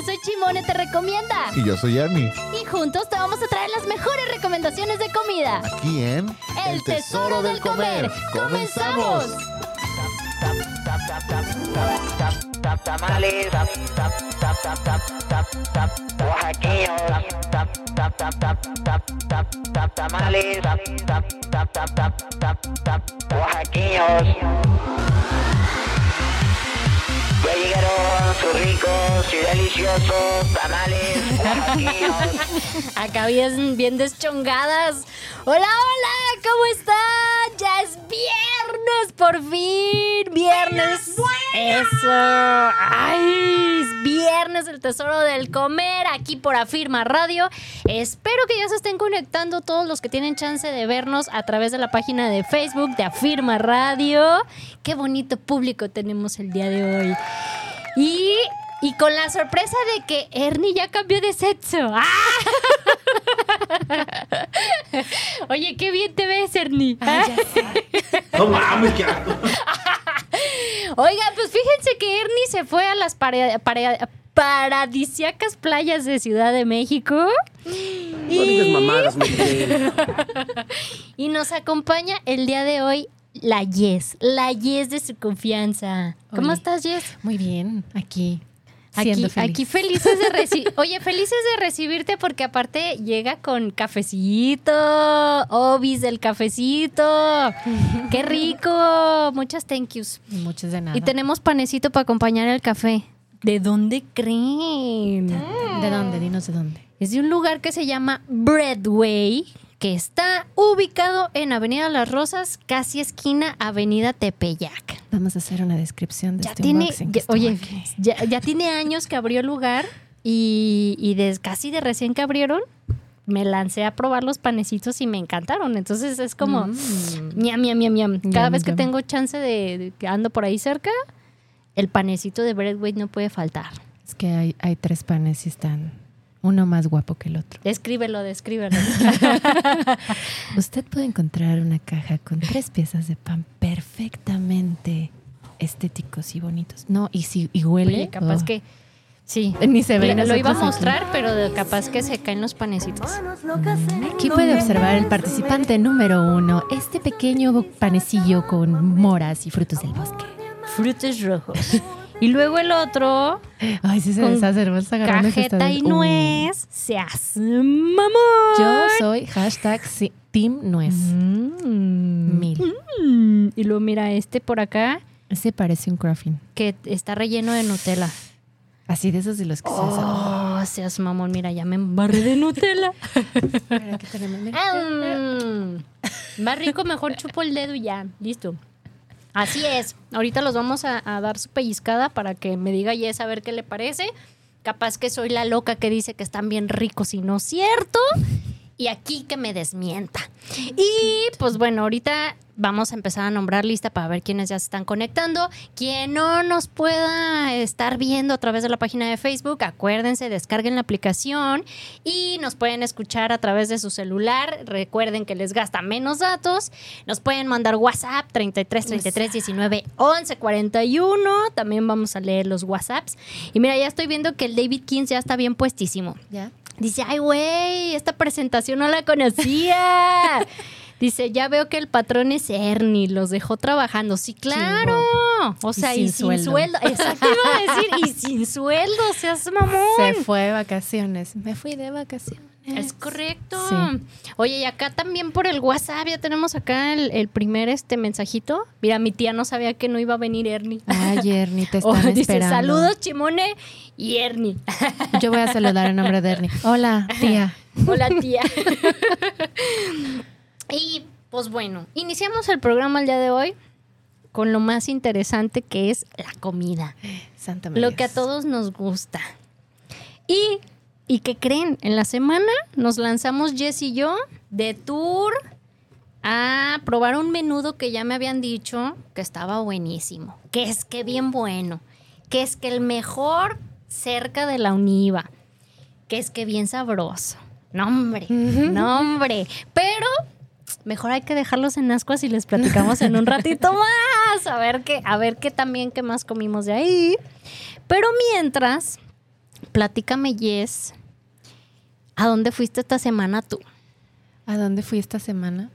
Yo soy Chimone Te Recomienda. Y yo soy Ernie. Y juntos te vamos a traer las mejores recomendaciones de comida. Aquí en El Tesoro del Comer. ¡Comenzamos! tamales, oaxaqueños, oaxaqueños. Ya llegaron sus ricos y deliciosos tamales. Acá bien, bien deschongadas. Hola, hola, ¿cómo están? Ya es viernes, por fin. Viernes. Eso. Ay, es viernes, el tesoro del comer, aquí por Afirma Radio. Espero que ya se estén conectando todos los que tienen chance de vernos a través de la página de Facebook de Afirma Radio. Qué bonito público tenemos el día de hoy. Y, y con la sorpresa de que Ernie ya cambió de sexo. ¡Ah! Oye, qué bien te ves, Ernie. No mames, qué asco. Oiga, pues fíjense que Ernie se fue a las pare- pare- paradisiacas playas de Ciudad de México. No digas mamadas. Y nos acompaña el día de hoy la Yes, la Yes de su confianza. ¿Cómo estás, Yes? Muy bien, aquí. Aquí, Siendo feliz. aquí felices de recibir. Oye, felices de recibirte porque aparte llega con cafecito, obis del cafecito. ¡Qué rico! Muchas thank yous. Muchos de nada. Y tenemos panecito para acompañar el café. ¿De dónde creen? ¿De dónde? Dinos de dónde. Es de un lugar que se llama Breadway, que está ubicado en Avenida Las Rosas, casi esquina Avenida Tepeyac. Vamos a hacer una descripción de Ya este tiene, unboxing ya- oye, ya, ya tiene años que abrió el lugar y, casi de recién que abrieron, me lancé a probar los panecitos y me encantaron. Entonces es como, Mm. miam, miam, miam, miam. Cada vez que tengo chance de, de que ando por ahí cerca, el panecito de Breadway no puede faltar. Es que hay, hay tres panes y están uno más guapo que el otro. Descríbelo, descríbelo. Usted puede encontrar una caja con tres piezas de pan perfectamente estéticos y bonitos. No, y si y huele. Oye, capaz oh. que sí. Ni se ve. Lo, lo iba a aquí. mostrar, pero de- capaz que se caen los panecitos. Aquí puede observar el participante número uno, este pequeño panecillo con moras y frutos del bosque. Frutos rojos. Y luego el otro, Ay, sí se Con deshace, ese cajeta y de- Uh. nuez. Se hace mamón. Yo soy hashtag sí, Team Nuez. Mm. Mil. Mm. Y luego mira este por acá, Ese parece un cruffin. que está relleno de Nutella. Así de esos de los que se hacen. Oh, seas mamón, mira, ya me embarré de Nutella. Mira. Mm. Más rico, mejor chupo el dedo y ya. Listo. Así es. Ahorita los vamos a, dar su pellizcada para que me diga Yes a ver qué le parece. Capaz que soy la loca que dice que están bien ricos y no es cierto. Y aquí que me desmienta. Y pues bueno, ahorita vamos a empezar a nombrar lista para ver quiénes ya se están conectando. Quien no nos pueda estar viendo a través de la página de Facebook, acuérdense, descarguen la aplicación y nos pueden escuchar a través de su celular. Recuerden que les gasta menos datos. Nos pueden mandar WhatsApp 33 33 19 11 41. También vamos a leer los WhatsApps. Y mira, ya estoy viendo que el David Kings ya está bien puestísimo. ¿Ya? Dice, ay, güey, esta presentación no la conocía. Dice, ya veo que el patrón es Ernie, los dejó trabajando. Sí, claro. O sea, y, sin sin, sueldo. sueldo. Exacto, iba a decir, y sin sueldo, seas mamón. Se fue de vacaciones. Me fui de vacaciones. Es correcto. Sí. Oye, y acá también por el WhatsApp ya tenemos acá el, el primer este mensajito. Mira, mi tía no sabía que no iba a venir Ernie. Ay, Ernie, te Oh, están dice, esperando. saludos, Chimone y Ernie. Yo voy a saludar en nombre de Ernie. Hola, tía. Hola, tía. y pues bueno, iniciamos el programa el día de hoy con lo más interesante que es la comida. Santa María. Lo que a todos nos gusta. Y, ¿y qué creen? En la semana nos lanzamos Jess y yo de tour a probar un menudo que ya me habían dicho que estaba buenísimo. Que es que bien bueno. Que es que el mejor cerca de la Univa. Que es que bien sabroso. No, hombre. No, hombre. Pero mejor hay que dejarlos en ascuas y les platicamos en un ratito más. A ver qué, a ver qué también qué más comimos de ahí. Pero mientras, platícame, Yes, ¿a dónde fuiste esta semana tú? ¿A dónde fui esta semana?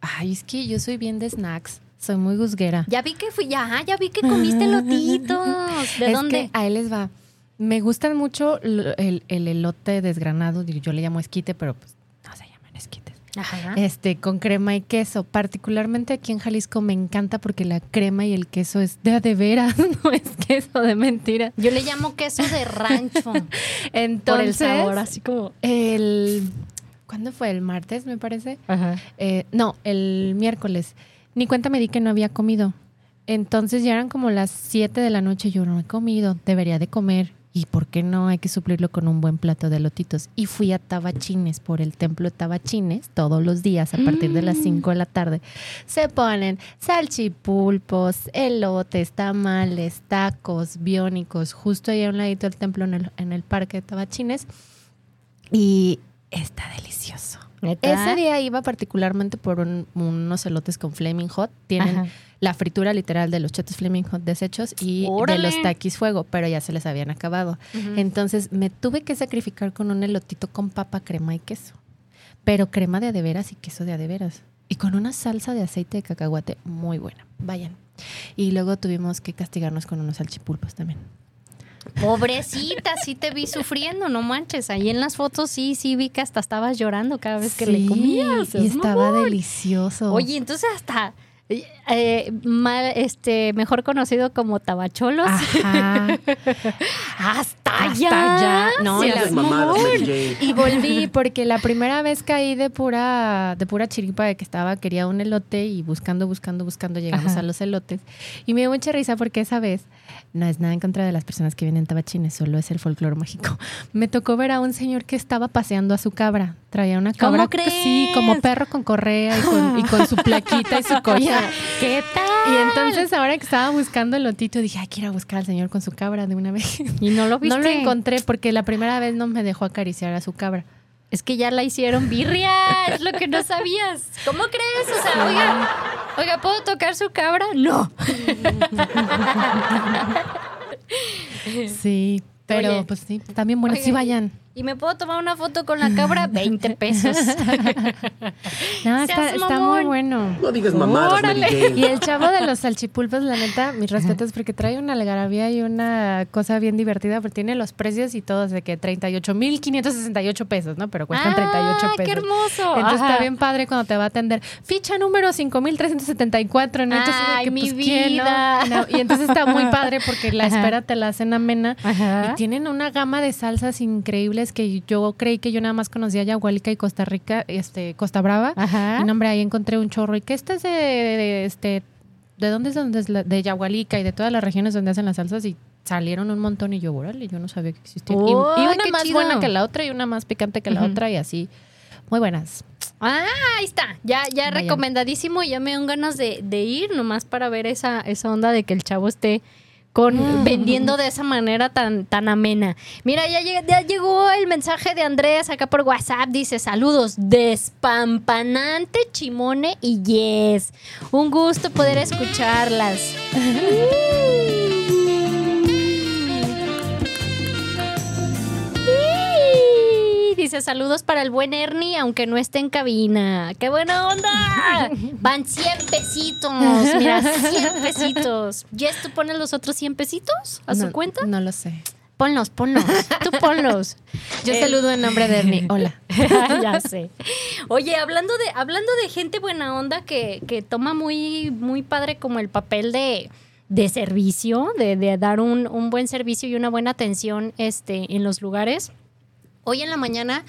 Ay, es que yo soy bien de snacks. Soy muy gusguera. Ya vi que fui, ya, ya vi que comiste lotitos. ¿De Es dónde? que a él les va. Me gustan mucho l- el, el elote desgranado. Yo le llamo esquite, pero pues no se llaman esquites. Ajá. Este, con crema y queso. Particularmente aquí en Jalisco me encanta porque la crema y el queso es de de veras, no es queso de mentira. Yo le llamo queso de rancho Entonces, por el sabor, así como. el ¿cuándo fue? El martes, me parece. Ajá. Eh, no, el miércoles. Ni cuenta me di que no había comido. Entonces ya eran como las 7 de la noche. Yo no he comido, debería de comer. ¿Y por qué no? Hay que suplirlo con un buen plato de lotitos. Y fui a Tabachines, por el templo de Tabachines, todos los días a partir de las 5 de la tarde. Se ponen salchipulpos, elotes, tamales, tacos, biónicos, justo ahí a un ladito del templo en el, en el parque de Tabachines. Y está delicioso. Ese día iba particularmente por un- unos elotes con Flaming Hot. Tienen Ajá. la fritura literal de los chetos Flaming Hot desechos y ¡Órale! de los taquis fuego, pero ya se les habían acabado. Entonces me tuve que sacrificar con un elotito con papa, crema y queso. Pero crema de adeveras y queso de adeveras. Y con una salsa de aceite de cacahuate muy buena. Vayan. Y luego tuvimos que castigarnos con unos salchipulpos también. Pobrecita, sí te vi sufriendo, no manches. Ahí en las fotos sí, sí vi que hasta estabas llorando cada vez que le comías. Y es estaba mamón. delicioso. Oye, entonces hasta eh, mal- este, mejor conocido como tabacholos. Ajá. hasta, Hasta ya. ya. No, No y la- seas mamadas. Y volví porque la primera vez caí de pura, de pura chiripa de que estaba, quería un elote y buscando, buscando, buscando llegamos Ajá. a los elotes. Y me dio mucha risa porque esa vez, no es nada en contra de las personas que vienen tabachines, solo es el folclore mágico. Me tocó ver a un señor que estaba paseando a su cabra. Traía una cabra. ¿Cómo crees? Sí, como perro con correa y con, y con su plaquita y su collar. ¿Qué tal? Y entonces ahora que estaba buscando el lotito, dije, ay, quiero buscar al señor con su cabra de una vez. Y no lo viste. No lo encontré porque la primera vez no me dejó acariciar a su cabra. Es que ya la hicieron birria, es lo que no sabías. ¿Cómo crees? O sea, oiga, oiga, ¿puedo tocar su cabra? No. Sí, pero pues sí, también bueno, sí vayan. ¿Y me puedo tomar una foto con la cabra? 20 pesos. No, está, muy bueno. No digas mamadas, Mary Y el chavo de los salchipulpos, la neta, mis respetos, porque trae una algarabía y una cosa bien divertida, porque tiene los precios y todos de que 38.568 pesos, ¿no? Pero cuestan 38 Ah, pesos. qué hermoso. Entonces Ajá. está bien padre cuando te va a atender. Ficha número 5374, ¿no? Entonces, de Ay, que, mi pues, ¿quién, no? vida. No, Y entonces está muy padre porque la Ajá. espera te la hacen amena. Ajá. Y tienen una gama de salsas increíbles que yo creí que yo nada más conocía Yahualica y Costa Rica, este, Costa Brava. Ajá. Y no, hombre, ahí encontré un chorro. ¿Y qué este es de, de, este, de dónde es donde es la- de Yahualica y de todas las regiones donde hacen las salsas? Y salieron un montón y yo, órale, yo no sabía que existían. Y- ¡Oh, y, una más chido! buena que la otra y una más picante que la otra y así. Muy buenas. Ah, ahí está. Ya, ya Vayan. recomendadísimo. Ya me dan ganas de, de ir nomás para ver esa, esa onda de que el chavo esté con vendiendo de esa manera tan, tan amena. Mira, ya, lleg- ya llegó el mensaje de Andrés acá por WhatsApp. Dice, saludos, despampanante, chimone y yes. Un gusto poder escucharlas. Dice saludos para el buen Ernie, aunque no esté en cabina. ¡Qué buena onda! Van 100 pesitos. Mira, 100 pesitos. ¿Jess, tú pones los otros 100 pesitos a su cuenta? No lo sé. Ponlos, ponlos. Tú ponlos. Yo Eh, saludo en nombre de Ernie. Hola. ya sé. Oye, hablando de, hablando de gente buena onda que, que toma muy, muy padre como el papel de, de servicio, de, de dar un, un buen servicio y una buena atención este, en los lugares. Hoy en la mañana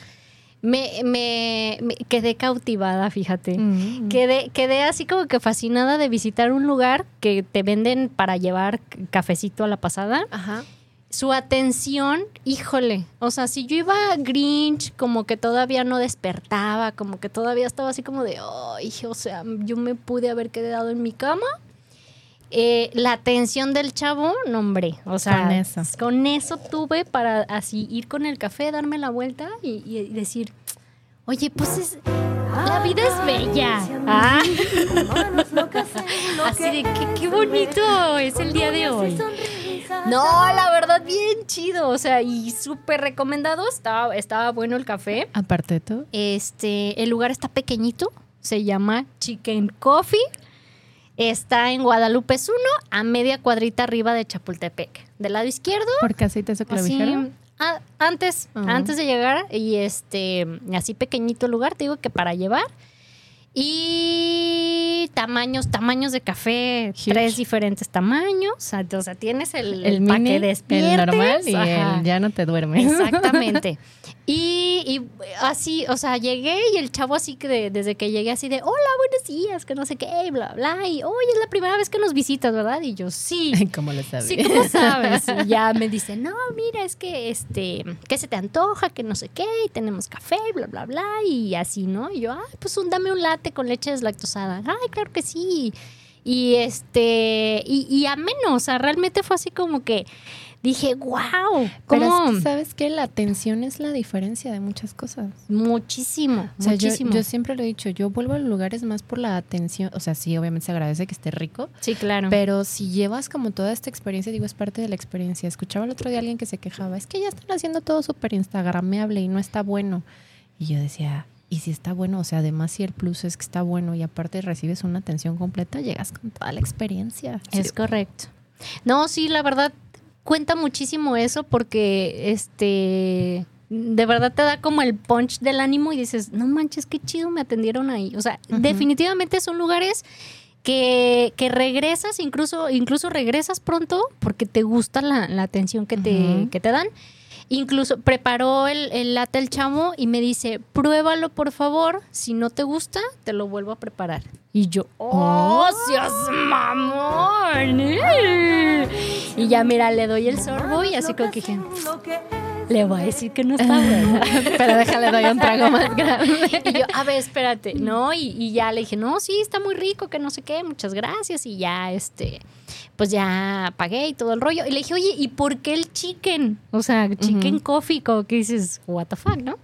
me, me- me quedé cautivada, fíjate. Mm. Quedé, quedé así como que fascinada de visitar un lugar que te venden para llevar cafecito a la pasada Ajá. su atención, híjole, o sea, si yo iba Grinch, como que todavía no despertaba, como que todavía estaba así como de, ay, o sea, yo me pude haber quedado en mi cama. Eh, la atención del chavo, no hombre, o sea, Con eso. con eso tuve para así ir con el café, darme la vuelta y, y decir, oye, pues es, la vida es bella. Ah. Así de, qué, qué bonito es el día de hoy. No, la verdad, bien chido. O sea, y súper recomendado. Estaba, estaba bueno el café. Aparte de todo. Este, el lugar está pequeñito. Se llama Chicken Coffee. Está en Guadalupe 1, a media cuadrita arriba de Chapultepec. Del lado izquierdo. ¿Por qué aceites de Así, clavijero? a- antes, Ah. antes de llegar, y este, así pequeñito el lugar, te digo que para llevar. Y tamaños, tamaños de café, Huge. tres diferentes tamaños. O sea, o tienes el, El para mini, que el normal y Ajá. el ya no te duermes. Exactamente. Y, y así, o sea, llegué y el chavo así que de- desde que llegué así de, hola, buenos días, que no sé qué, y bla, bla. Y, oye, es la primera vez que nos visitas, ¿verdad? Y yo, sí. ¿Cómo lo sabes? Sí, ¿cómo sabes? Y ya me dice, no, mira, es que, este, ¿qué se te antoja? Que no sé qué, y tenemos café, bla, bla, bla, y así, ¿no? Y yo, ay, pues un, dame un latte con leche deslactosada. Ay, claro que sí. Y este, y, y ameno, o sea, realmente fue así como que dije, wow, Pero como es que, ¿sabes qué? La atención es la diferencia de muchas cosas. muchísimo, O sea, yo, muchísimo. yo siempre lo he dicho, yo vuelvo a los lugares más por la atención. O sea, sí, obviamente se agradece que esté rico, sí, claro. pero si llevas como toda esta experiencia, digo, es parte de la experiencia. Escuchaba el otro día a alguien que se quejaba, es que ya están haciendo todo súper instagrameable y no está bueno. Y yo decía, ¿y si está bueno? O sea, además si el plus es que está bueno y aparte recibes una atención completa, llegas con toda la experiencia. Es Sí. correcto. No, sí, la verdad cuenta muchísimo eso porque este de verdad te da como el punch del ánimo y dices, no manches, qué chido me atendieron ahí. O sea, definitivamente son lugares que, que regresas, incluso, incluso regresas pronto porque te gusta la, la atención que te, que te dan. Incluso preparó el, el latte el chamo y me dice, pruébalo por favor, si no te gusta, te lo vuelvo a preparar. Y yo, ¡oh, seas mamón! ¡eh! Y ya mira, le doy el sorbo y así como que dije, le voy a decir que no está bueno. Pero déjale, doy un trago más grande. Y yo, a ver, espérate, ¿no? Y, y ya le dije, no, sí, está muy rico, que no sé qué, muchas gracias. Y ya, este, pues ya pagué y todo el rollo. Y le dije, oye, ¿y por qué el chicken? O sea, chicken coffee, como que dices, what the fuck, ¿no?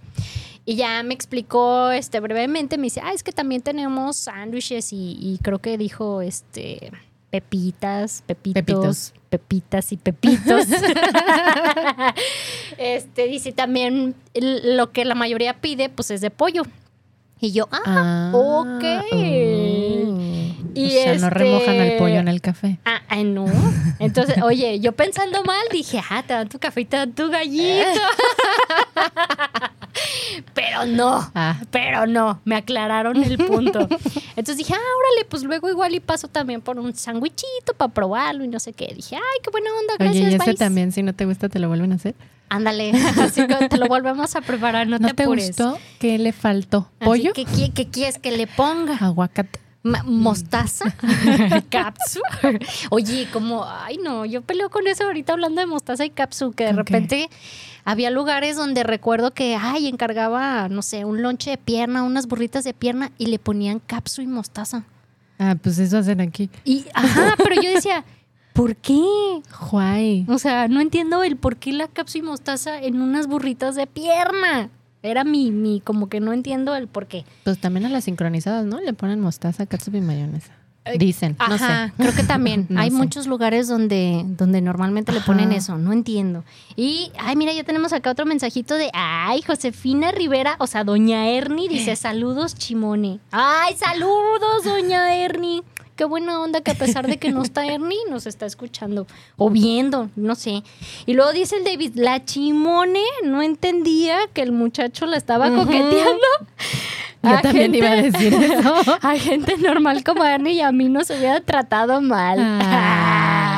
Y ya me explicó este, brevemente, me dice, ah, es que también tenemos sándwiches y, y creo que dijo, este, pepitas, pepitos, Pepitos. pepitas y pepitos. este, dice también lo que la mayoría pide, pues es de pollo. Y yo, ah, ok. oh. Y o sea, no este- remojan el pollo en el café. Ah, ah, no. Entonces, oye, yo pensando mal, dije, ah, te dan tu café y te dan tu gallito. pero no, Ah. pero no, me aclararon el punto. Entonces dije, ah, órale, pues luego igual y paso también por un sándwichito para probarlo y no sé qué. Dije, ay, qué buena onda, gracias, Oye, y ese bye". también, si no te gusta, te lo vuelven a hacer. Ándale, así que te lo volvemos a preparar, no, ¿No te te apures. gustó? ¿Qué le faltó? ¿Pollo? que, ¿qué, qué quieres que le ponga? Aguacate. Mostaza, capsu. Oye, como, ay no, yo peleo con eso ahorita hablando de mostaza y capsu, que de repente había lugares donde recuerdo que, ay, encargaba, no sé, un lonche de pierna, unas burritas de pierna y le ponían capsu y mostaza. Ah, pues eso hacen aquí. Y, ajá, pero yo decía, ¿por qué? Juay. O sea, no entiendo el por qué la capsu y mostaza en unas burritas de pierna. Era mi, mi, como que no entiendo el por qué. Pues también a las sincronizadas, ¿no? Le ponen mostaza, catsup y mayonesa. Eh, Dicen, no Ajá, sé. creo que también. No hay sé. muchos lugares donde, donde normalmente le ponen eso, no entiendo. Y, ay, mira, ya tenemos acá otro mensajito de, ay, Josefina Rivera, o sea, doña Ernie dice, saludos, Chimone. Ay, saludos, doña Ernie. Qué buena onda que a pesar de que no está Ernie, nos está escuchando o viendo, no sé. Y luego dice el David, la Chimone no entendía que el muchacho la estaba coqueteando. Yo A también gente- iba a decir eso. a gente normal como Ernie y a mí no se hubiera tratado mal. Ah.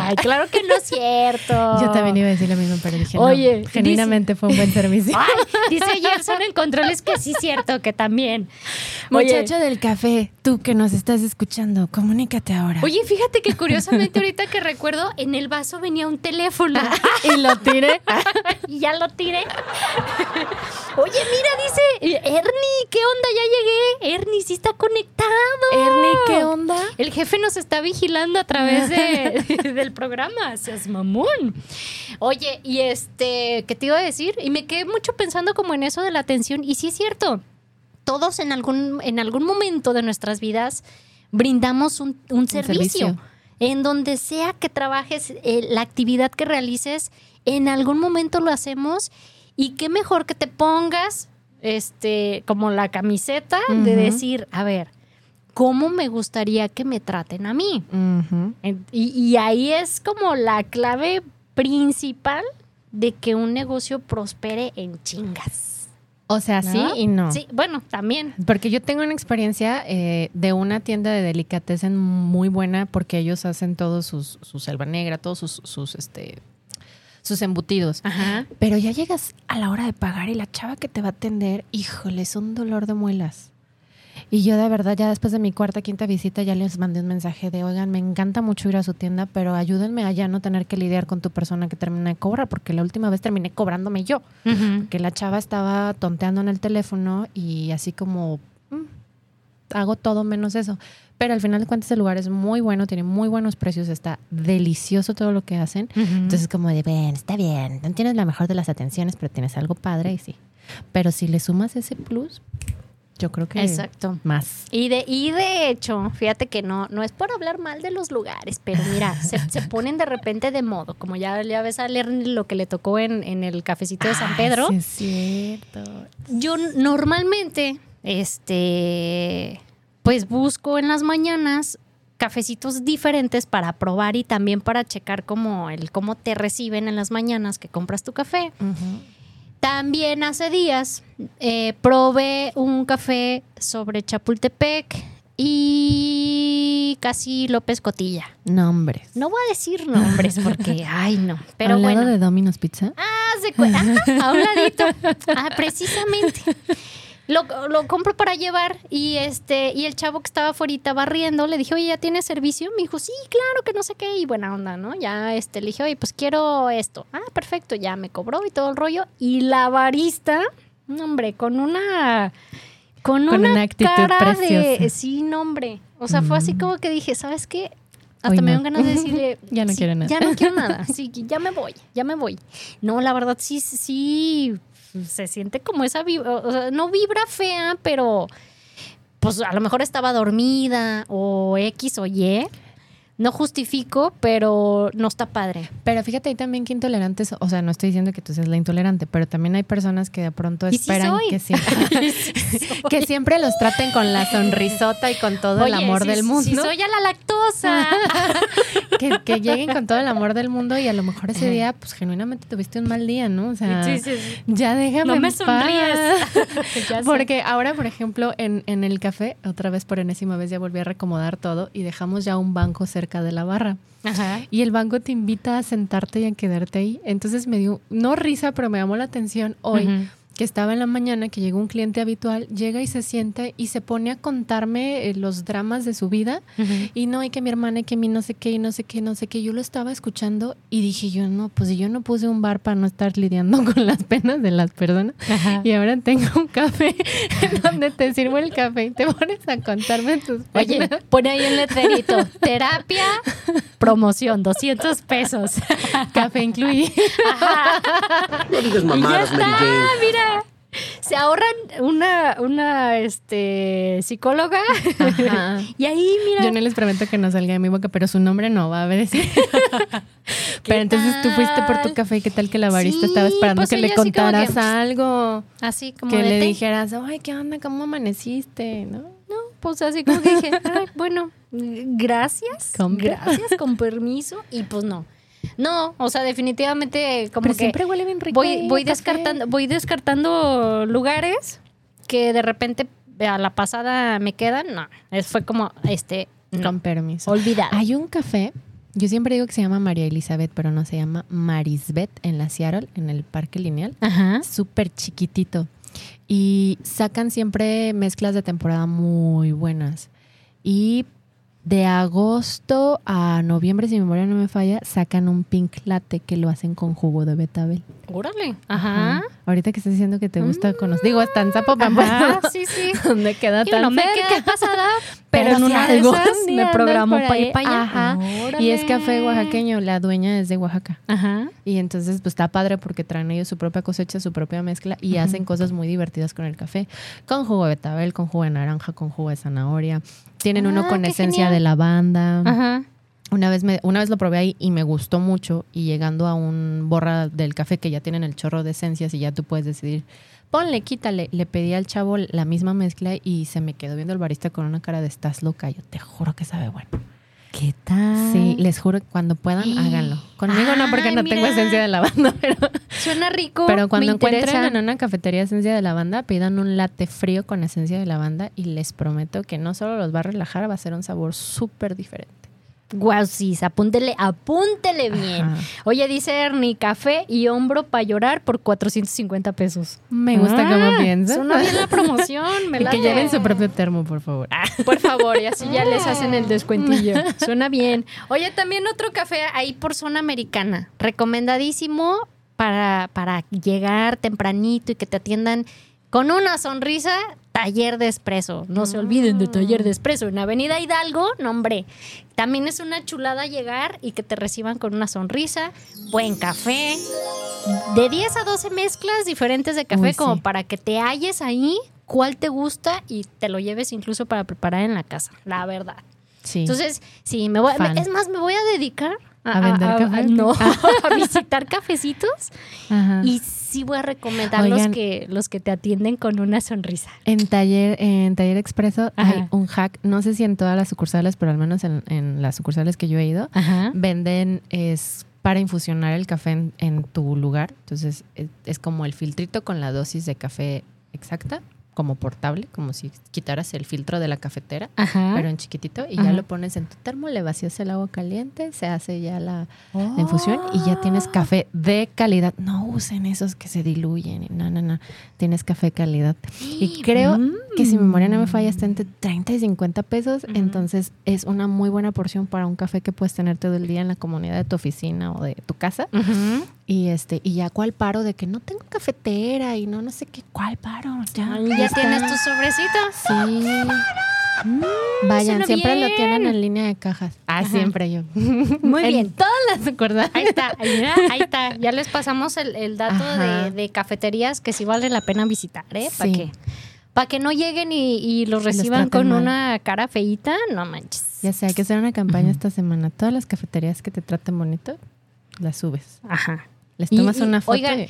Ay, claro que no es cierto. Yo también iba a decir lo mismo, pero dije, Oye, no, genuinamente fue un buen servicio. Ay, dice Gerson en controles que sí es cierto, que también. Oye, Muchacho del café, tú que nos estás escuchando, comunícate ahora. Oye, fíjate que curiosamente ahorita que recuerdo, en el vaso venía un teléfono. y lo tiré. y ya lo tiré. Oye, mira, dice Ernie, ¿qué onda? Ya llegué. Ernie sí está conectado. Ernie, ¿qué onda? El jefe nos está vigilando a través de- del programa, seas mamón. Oye, y este, ¿qué te iba a decir? Y me quedé mucho pensando como en eso de la atención. Y sí es cierto, todos en algún, en algún momento de nuestras vidas brindamos un, un servicio. servicio. En donde sea que trabajes, eh, la actividad que realices, en algún momento lo hacemos. Y qué mejor que te pongas este, como la camiseta de decir, a ver, ¿cómo me gustaría que me traten a mí? Y, y ahí es como la clave principal de que un negocio prospere en chingas. O sea, ¿no? sí y no. Sí, bueno, también. Porque yo tengo una experiencia eh, de una tienda de delicatessen muy buena porque ellos hacen todos sus, su selva negra, todos sus, sus, este, sus embutidos. Ajá. Pero ya llegas a la hora de pagar y la chava que te va a atender, híjole, es un dolor de muelas. Y yo de verdad ya después de mi cuarta, quinta visita ya les mandé un mensaje de, oigan, me encanta mucho ir a su tienda, pero ayúdenme a ya no tener que lidiar con tu persona que termina de cobrar, porque la última vez terminé cobrándome yo que la chava estaba tonteando en el teléfono y así como "Mm, hago todo menos eso. Pero al final de cuentas el lugar es muy bueno, tiene muy buenos precios, está delicioso todo lo que hacen. Entonces es como de, ven, está bien, no tienes la mejor de las atenciones, pero tienes algo padre y sí. Pero si le sumas ese plus, yo creo que Exacto. más. Y de, y de hecho, fíjate que no, no es por hablar mal de los lugares, pero mira, se, se ponen de repente de modo, como ya, ya ves a leer lo que le tocó en, en el cafecito de San Ay, Pedro. sí es cierto. Yo normalmente, este, pues busco en las mañanas cafecitos diferentes para probar y también para checar como el cómo te reciben en las mañanas que compras tu café. También hace días eh, probé un café sobre Chapultepec y casi López Cotilla. Nombres. No voy a decir nombres porque, ay no, pero ¿Al lado bueno. de Domino's Pizza? Haz de cuenta. Ajá, a un ladito. Ah, precisamente. Lo, lo compro para llevar y este y el chavo que estaba afuera barriendo le dije, oye, ¿ya tienes servicio? Me dijo, sí, claro, que no sé qué. Y buena onda, ¿no? Ya este, le dije, oye, pues quiero esto. Ah, perfecto, ya me cobró y todo el rollo. Y la barista, hombre, con una... Con, Con una, una actitud cara de... preciosa. Sí, no, hombre. O sea, fue así Mm. como que dije, ¿sabes qué? Hasta Hoy me no. dan ganas de decirle... Ya no sí, quiero nada. Ya no quiero nada. Sí, ya me voy, ya me voy. No, la verdad sí, sí, se siente como esa vibra, no vibra fea, pero pues a lo mejor estaba dormida o X o Y. No justifico, pero no está padre. Pero fíjate ahí también que intolerantes, o sea, no estoy diciendo que tú seas la intolerante, pero también hay personas que de pronto sí esperan que, siempre, que siempre los traten con la sonrisota y con todo el amor si- del mundo. Si soy a la lactosa. que, que lleguen con todo el amor del mundo y a lo mejor ese día, pues genuinamente tuviste un mal día, ¿no? O sea, Sí, ya déjame No me sonríes. Porque ahora, por ejemplo, en, en el café, otra vez por enésima vez ya volví a recomodar todo y dejamos ya un banco cerca de la barra. Ajá. Y el banco te invita a sentarte y a quedarte ahí. Entonces me dio, no risa, pero me llamó la atención hoy. Que estaba en la mañana, que llegó un cliente habitual, llega y se sienta y se pone a contarme eh, los dramas de su vida. Y no, y que mi hermana, y que mi no sé qué, y no sé qué, no sé qué. Yo lo estaba escuchando y dije yo, no, pues yo no puse un bar para no estar lidiando con las penas de las personas. Ajá. Y ahora tengo un café en donde te sirvo el café y te pones a contarme tus Oye, penas. pone ahí el letrerito. Terapia, promoción, 200 pesos. café incluido. No digas Y ya mamadas, Mary está, Jane. mira. Se ahorran una, una este, psicóloga. Ajá. Y ahí, mira. Yo no les prometo que no salga de mi boca, pero su nombre no va a decir. pero entonces tú fuiste por tu tal? café, ¿qué tal que la barista Sí, estaba esperando pues que le contaras que- algo? Así como Que le dijeras, ay, ¿qué onda? ¿Cómo amaneciste? ¿No? No, pues así como que dije, "Ay, bueno, gracias. Gracias, con permiso. Y pues no. No, o sea, definitivamente como Pero que siempre huele bien rico. voy, descartando, voy descartando lugares que de repente a la pasada me quedan. No, es- fue como este no, Con permiso. olvidado. Hay un café, yo siempre digo que se llama María Elizabeth, pero no se llama Marisbet en la Seattle, en el Parque Lineal. Ajá. Súper chiquitito. Y sacan siempre mezclas de temporada muy buenas. Y de agosto a noviembre, si mi memoria no me falla, sacan un pink latte que lo hacen con jugo de betabel. Órale. Ajá. Ahorita que estás diciendo que te gusta conocer. Digo, está en Zapopan, Ajá, sí, sí. donde queda Yo tan no me quedé pasada, pero, Pero en una de esas me programó para ir para allá. Ajá. Y es café oaxaqueño, la dueña es de Oaxaca. Ajá. Y entonces, pues está padre porque traen ellos su propia cosecha, su propia mezcla y hacen cosas muy divertidas con el café. Con jugo de betabel, con jugo de naranja, con jugo de zanahoria. Tienen uno Ah, con esencia genial. de lavanda. Ajá. Una vez, me, una vez lo probé ahí y me gustó mucho y llegando a un borra del café que ya tienen el chorro de esencias y ya tú puedes decidir, ponle, quítale. Le pedí al chavo la misma mezcla y se me quedó viendo el barista con una cara de estás loca. Yo te juro que sabe bueno. ¿Qué tal? Sí, les juro que cuando puedan, Sí. háganlo. Conmigo no, porque no tengo mira. esencia de lavanda, pero, Suena rico. pero cuando me encuentren en una cafetería esencia de lavanda, pidan un latte frío con esencia de lavanda y les prometo que no solo los va a relajar, va a ser un sabor súper diferente. Guau, sí, apúntele, apúntele bien. Ajá. Oye, dice Ernie, café y hombro para llorar por 450 pesos. Me gusta Ah, cómo piensas. Suena bien la promoción, me Y que lleven su propio termo, por favor. Por favor, y así ya les hacen el descuentillo. Suena bien. Oye, también otro café ahí por zona americana. Recomendadísimo para, para llegar tempranito y que te atiendan con una sonrisa. Taller de espresso. No se olviden de taller de espresso. En Avenida Hidalgo, no hombre. También es una chulada llegar y que te reciban con una sonrisa. Buen café. De 10 a 12 mezclas diferentes de café Uy, como sí. para que te halles ahí cuál te gusta y te lo lleves incluso para preparar en la casa, la verdad. Sí. Entonces, sí, me voy, me- es más, me voy a dedicar ¿A vender café? no, a visitar cafecitos Ajá. y sí voy a recomendar los que, los que te atienden con una sonrisa. En taller, en taller expreso hay un hack, no sé si en todas las sucursales, pero al menos en, en las sucursales que yo he ido, Ajá. venden es para infusionar el café en, en tu lugar. Entonces es, es como el filtrito con la dosis de café exacta, como portable, como si quitaras el filtro de la cafetera, Ajá. pero en chiquitito, y Ajá. ya lo pones en tu termo, le vacías el agua caliente, se hace ya la, la infusión y ya tienes café de calidad. No usen esos que se diluyen. No, no, no. Tienes café de calidad. Y creo que si mi memoria no me falla está entre 30 y 50 pesos. Entonces es una muy buena porción para un café que puedes tener todo el día en la comunidad de tu oficina o de tu casa. Ujú. Y este, y ya cuál paro de que no tengo cafetera y no, no sé qué, cuál paro. Ya, Ay, ahí ya está. tienes tus sobrecitos. Sí. Vayan, suena siempre bien. lo tienen en línea de cajas. Ah, Ajá. siempre yo. Muy En bien. todas las sucursales. Ahí está, ahí, está. Ya les pasamos el, el dato de, de cafeterías que sí vale la pena visitar, ¿eh? Para que, pa' que no lleguen y, y los reciban con mal. una cara feíta, no manches. Ya sé, hay que hacer una campaña esta semana. Todas las cafeterías que te traten bonito, las subes. Ajá. Les tomas y, una foto. Oigan,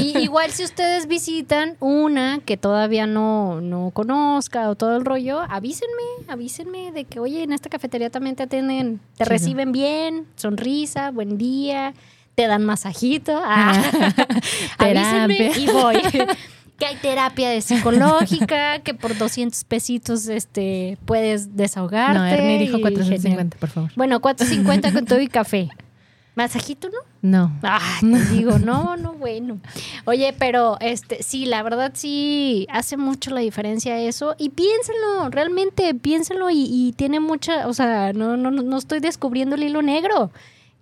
y- igual si ustedes visitan una que todavía no, no conozca o todo el rollo, avísenme, avísenme de que, oye, en esta cafetería también te atienden, te reciben bien, sonrisa, buen día, te dan masajito. Ah, avísenme Terapia. y voy. que hay terapia de psicológica, que por 200 pesitos este, puedes desahogarte. no, Ernie dijo y 450, genial. por favor. Bueno, 450 con todo y café. ¿Masajito no? No. Ah, te digo, no, no, bueno. Oye, pero este, sí, la verdad sí hace mucho la diferencia eso. Y piénsenlo, realmente piénsenlo y, y tiene mucha, o sea, no, no, no estoy descubriendo el hilo negro.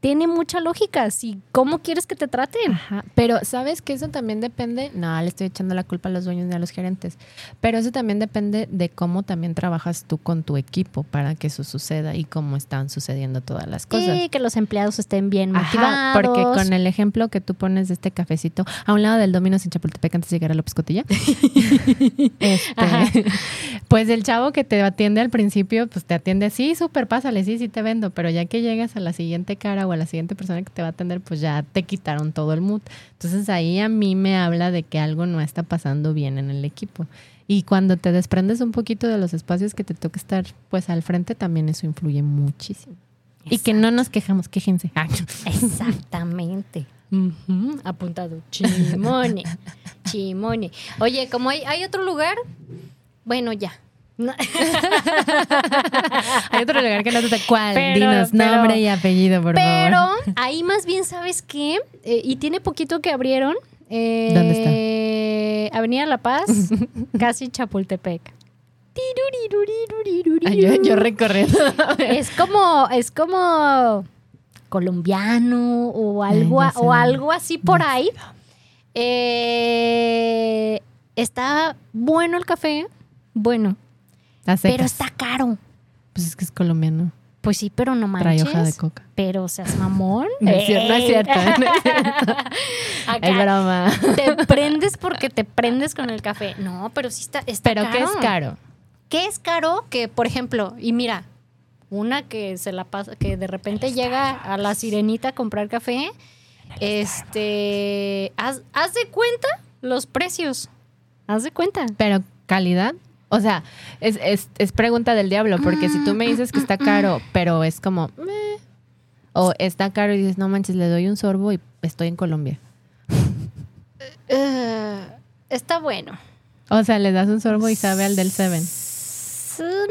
Tiene mucha lógica. Si, ¿Cómo quieres que te traten? Ajá, pero sabes que eso también depende, no, le estoy echando la culpa a los dueños ni a los gerentes, pero eso también depende de cómo también trabajas tú con tu equipo para que eso suceda y cómo están sucediendo todas las cosas. Sí, que los empleados estén bien Ajá, motivados. porque con el ejemplo que tú pones de este cafecito a un lado del Domino's en Chapultepec antes de llegar a López Cotilla, este, pues el chavo que te atiende al principio, pues te atiende, sí, súper, pásale, sí, sí te vendo, pero ya que llegas a la siguiente cara o a la siguiente persona que te va a atender, pues ya te quitaron todo el mood. Entonces ahí a mí me habla de que algo no está pasando bien en el equipo. Y cuando te desprendes un poquito de los espacios que te toca estar pues al frente, también eso influye muchísimo. Y que no nos quejamos, quéjense. Ah, Exactamente. Apuntado. Chimone. Chimone. Oye, como hay, hay otro lugar, bueno, ya. No- Hay otro lugar que no te cuál. Pero- Dinos pero- nombre y apellido, por Pero favor. ahí más bien, ¿sabes qué? Eh, y tiene poquito que abrieron. eh, ¿Dónde Avenida La Paz, casi Chapultepec. Ay, yo, yo recorriendo. es como, es como colombiano o algo, Ay, o algo así por ahí. Eh, está bueno el café, bueno. Pero está caro. Pues es que es colombiano. Pues sí, pero no Trae manches. hoja de coca. Pero seas mamón. No es cierto, no es cierto, no es cierto. Acá Es broma. te prendes porque te prendes con el café. No, pero sí está, está Pero caro. ¿qué es caro? ¿Qué es caro? Que, por ejemplo, y mira, una que se la pasa, que de repente llega a la sirenita a comprar café, este, haz, haz de cuenta los precios. Haz de cuenta. Pero calidad. O sea, es, es, es pregunta del diablo, porque si tú me dices que está caro, pero es como, meh, o está caro y dices, no manches, le doy un sorbo y estoy en Colombia. Eh, está bueno. O sea, le das un sorbo y sabe al del Seven.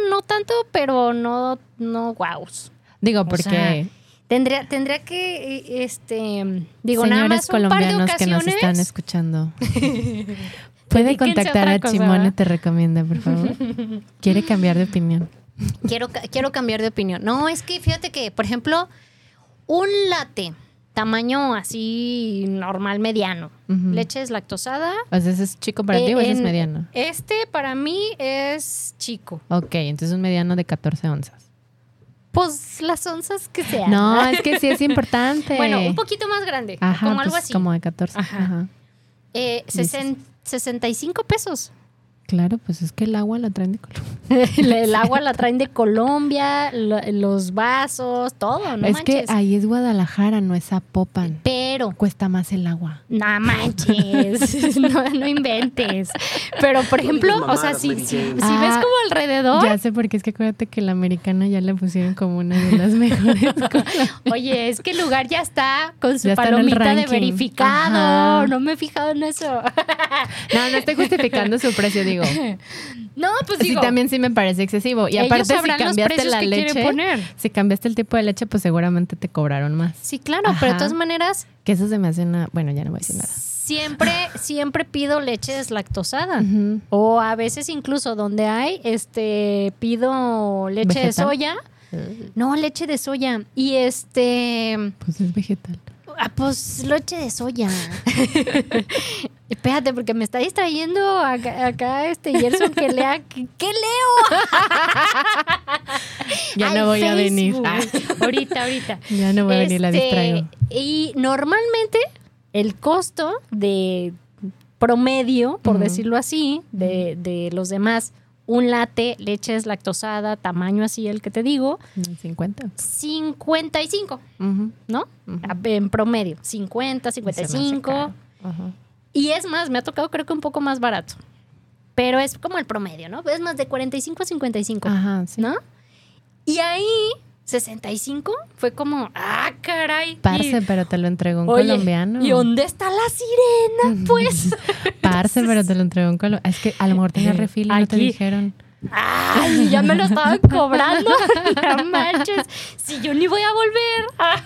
No tanto, pero no, no guaus. Digo, O porque sea, Tendría, tendría que, este, digo, nada señores más un par de colombianos que nos ocasiones. están escuchando, Puede contactar a Chimone, te recomienda, por favor. Quiere cambiar de opinión. Quiero, quiero cambiar de opinión. No, es que fíjate que, por ejemplo, un latte tamaño así normal, mediano. Leche es lactosada. O ¿ese es chico para ti o ese es mediano? Este para mí es chico. Ok, entonces un mediano de 14 onzas. Pues las onzas que sean. No, es que sí es importante. bueno, un poquito más grande, Ajá, como pues algo así. Como de 14. Ajá. 60, 65 pesos. Claro, pues es que el agua la traen de Colombia. el agua la traen de Colombia, lo- los vasos, todo, no es manches. que ahí es Guadalajara, no es Zapopan. Pero, Cuesta más el agua. no manches, no, no inventes. Pero, por ejemplo, o sea, si, si, si Ah, ves como alrededor, Ya sé, porque es que acuérdate que la americana ya le pusieron como una de las mejores. oye, es que el lugar ya está con su Ya palomita de verificado. Ajá. No me he fijado en eso. no, no estoy justificando su precio, digo. No, pues Sí, digo, también sí me parece excesivo. Y aparte, si cambiaste la leche, si cambiaste el tipo de leche, pues seguramente te cobraron más. Sí, claro, pero de todas maneras, Que eso se me hace una. Bueno, ya no voy a decir nada. siempre, siempre pido leche deslactosada. O a veces incluso donde hay, este, pido leche de soya. No, leche de soya. Y este, Pues es vegetal. Ah, pues leche de soya. Espérate, porque me está distrayendo acá, acá este Gerson que lea. ¿Qué, qué leo? Ya no voy a venir. Ah, Ahorita, ahorita. ya no voy a venir, la Este, distraigo. Y normalmente el costo de promedio, por decirlo así, de, de los demás, un latte, leche deslactosada, tamaño así el que te digo, 50. 55, Ujú. ¿no? Ujú. En promedio, 50, Se me hace 55. caro. Ajá. Y es más, me ha tocado creo que un poco más barato. Pero es como el promedio, ¿no? Es más de 45 a 55, Ajá, sí. ¿no? Y ahí, 65, fue como, ah, caray. Parce, Y- pero te lo entregó un Oye, colombiano. ¿Y dónde está la sirena? Pues. Parce, pero te lo entregó un colombiano. Es que a lo mejor tenía refil y no te dijeron. Ay, ya me lo estaban cobrando. No manches. Si yo ni voy a volver.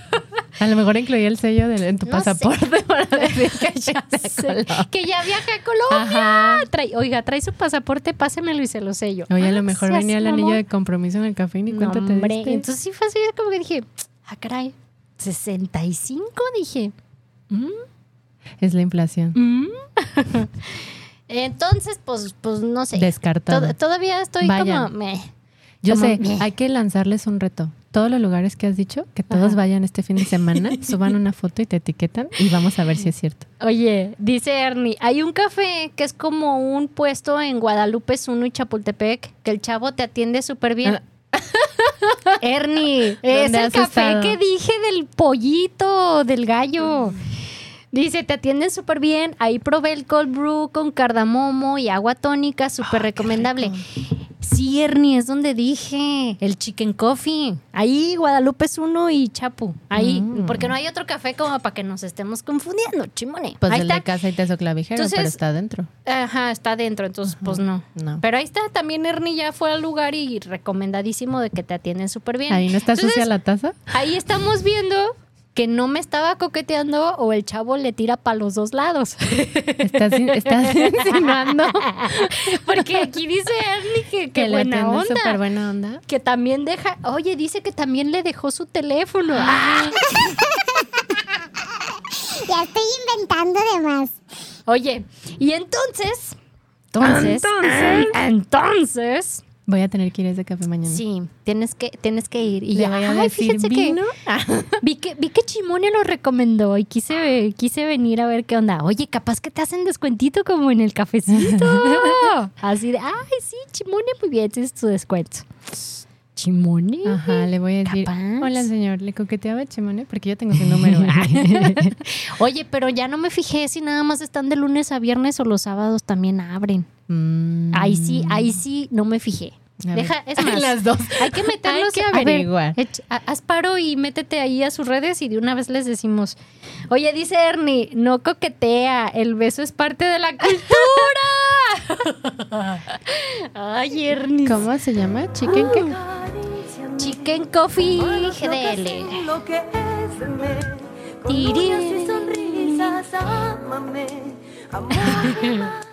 A lo mejor incluía el sello de- en tu No pasaporte para decir que ya sé, que ya viajé a Colombia. Trae- oiga, trae su pasaporte, pásemelo y se lo sello. Oye, a lo Ah, mejor seas venía el anillo de compromiso en el café y ni No, te hombre. diste. Entonces sí fue así como que dije, ah, caray, 65, dije. "Mm, Es la inflación. mm". Entonces, pues, pues no sé. Descartado. Tod- todavía estoy Vayan. como. meh. Yo como sé, meh. hay que lanzarles un reto. Todos los lugares que has dicho, que todos Ajá. vayan este fin de semana, suban una foto y te etiquetan y vamos a ver si es cierto. Oye, dice Ernie, hay un café que es como un puesto en Guadalupe, Zuno y Chapultepec, que el chavo te atiende súper bien. Ernie, es ¿Dónde el café estado? que dije del pollito, del gallo. Dice, te atienden súper bien. Ahí probé el cold brew con cardamomo y agua tónica, súper recomendable. Sí, Ernie, es donde dije el chicken coffee. Ahí Guadalupe es uno y Chapu. Ahí, Mm. porque no hay otro café como para que nos estemos confundiendo, chimone. Pues ahí el está. de casa y te clavijero, Entonces- pero está adentro. Ajá, está adentro, entonces pues no. No. Pero ahí está, también Ernie ya fue al lugar y recomendadísimo de que te atienden súper bien. Ahí no está Entonces, sucia la taza. Ahí estamos viendo que no me estaba coqueteando o el chavo le tira para los dos lados. Estás, estás insinuando Porque aquí dice Ernie que, que que le buena onda. súper buena onda. Que también deja, oye, dice que también le dejó su teléfono. Ah. Ya estoy inventando de más. Oye, y entonces, entonces, Entonces. entonces, Voy a tener que ir a ese café mañana. sí, tienes que, tienes que ir. Y Le ya, voy a ay, decir, fíjense que ¿vino? vi que vi que Chimone lo recomendó y quise, quise venir a ver qué onda. Oye, capaz que te hacen descuentito como en el cafecito. Así de, ay, sí, Chimone, muy bien, ese es tu descuento. Chimone. Ajá, le voy a decir, Capaz. hola señor, ¿le coqueteaba Chimone? Porque yo tengo su número. Oye, pero ya no me fijé si nada más están de lunes a viernes o los sábados también abren. Mm. Ahí sí, ahí sí no me fijé. A ver. Deja, es más, Las dos. hay que meterlos Hay que a ver, averiguar. a- haz paro y métete ahí a sus redes y de una vez les decimos, oye, dice Ernie, no coquetea, el beso es parte de la cultura. Ay, Ernie. ¿Cómo se llama? ¿Chicken qué? Chicken Coffee GDL. Tiri.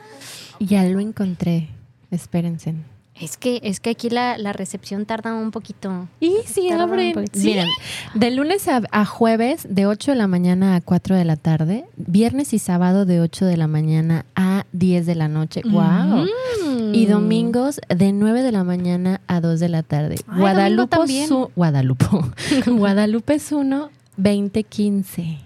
Ya lo encontré. Espérense. Es que, es que aquí la, la recepción tarda un poquito. Y sí, Tardan un abren. poquito. Miren, de lunes a, a jueves, de 8 de la mañana a 4 de la tarde. Viernes y sábado, de 8 de la mañana a 10 de la noche. ¡Wow! Mm. Y domingos, de 9 de la mañana a 2 de la tarde. Ay, Guadalupe, su, Guadalupe. Guadalupe es 1, 2015.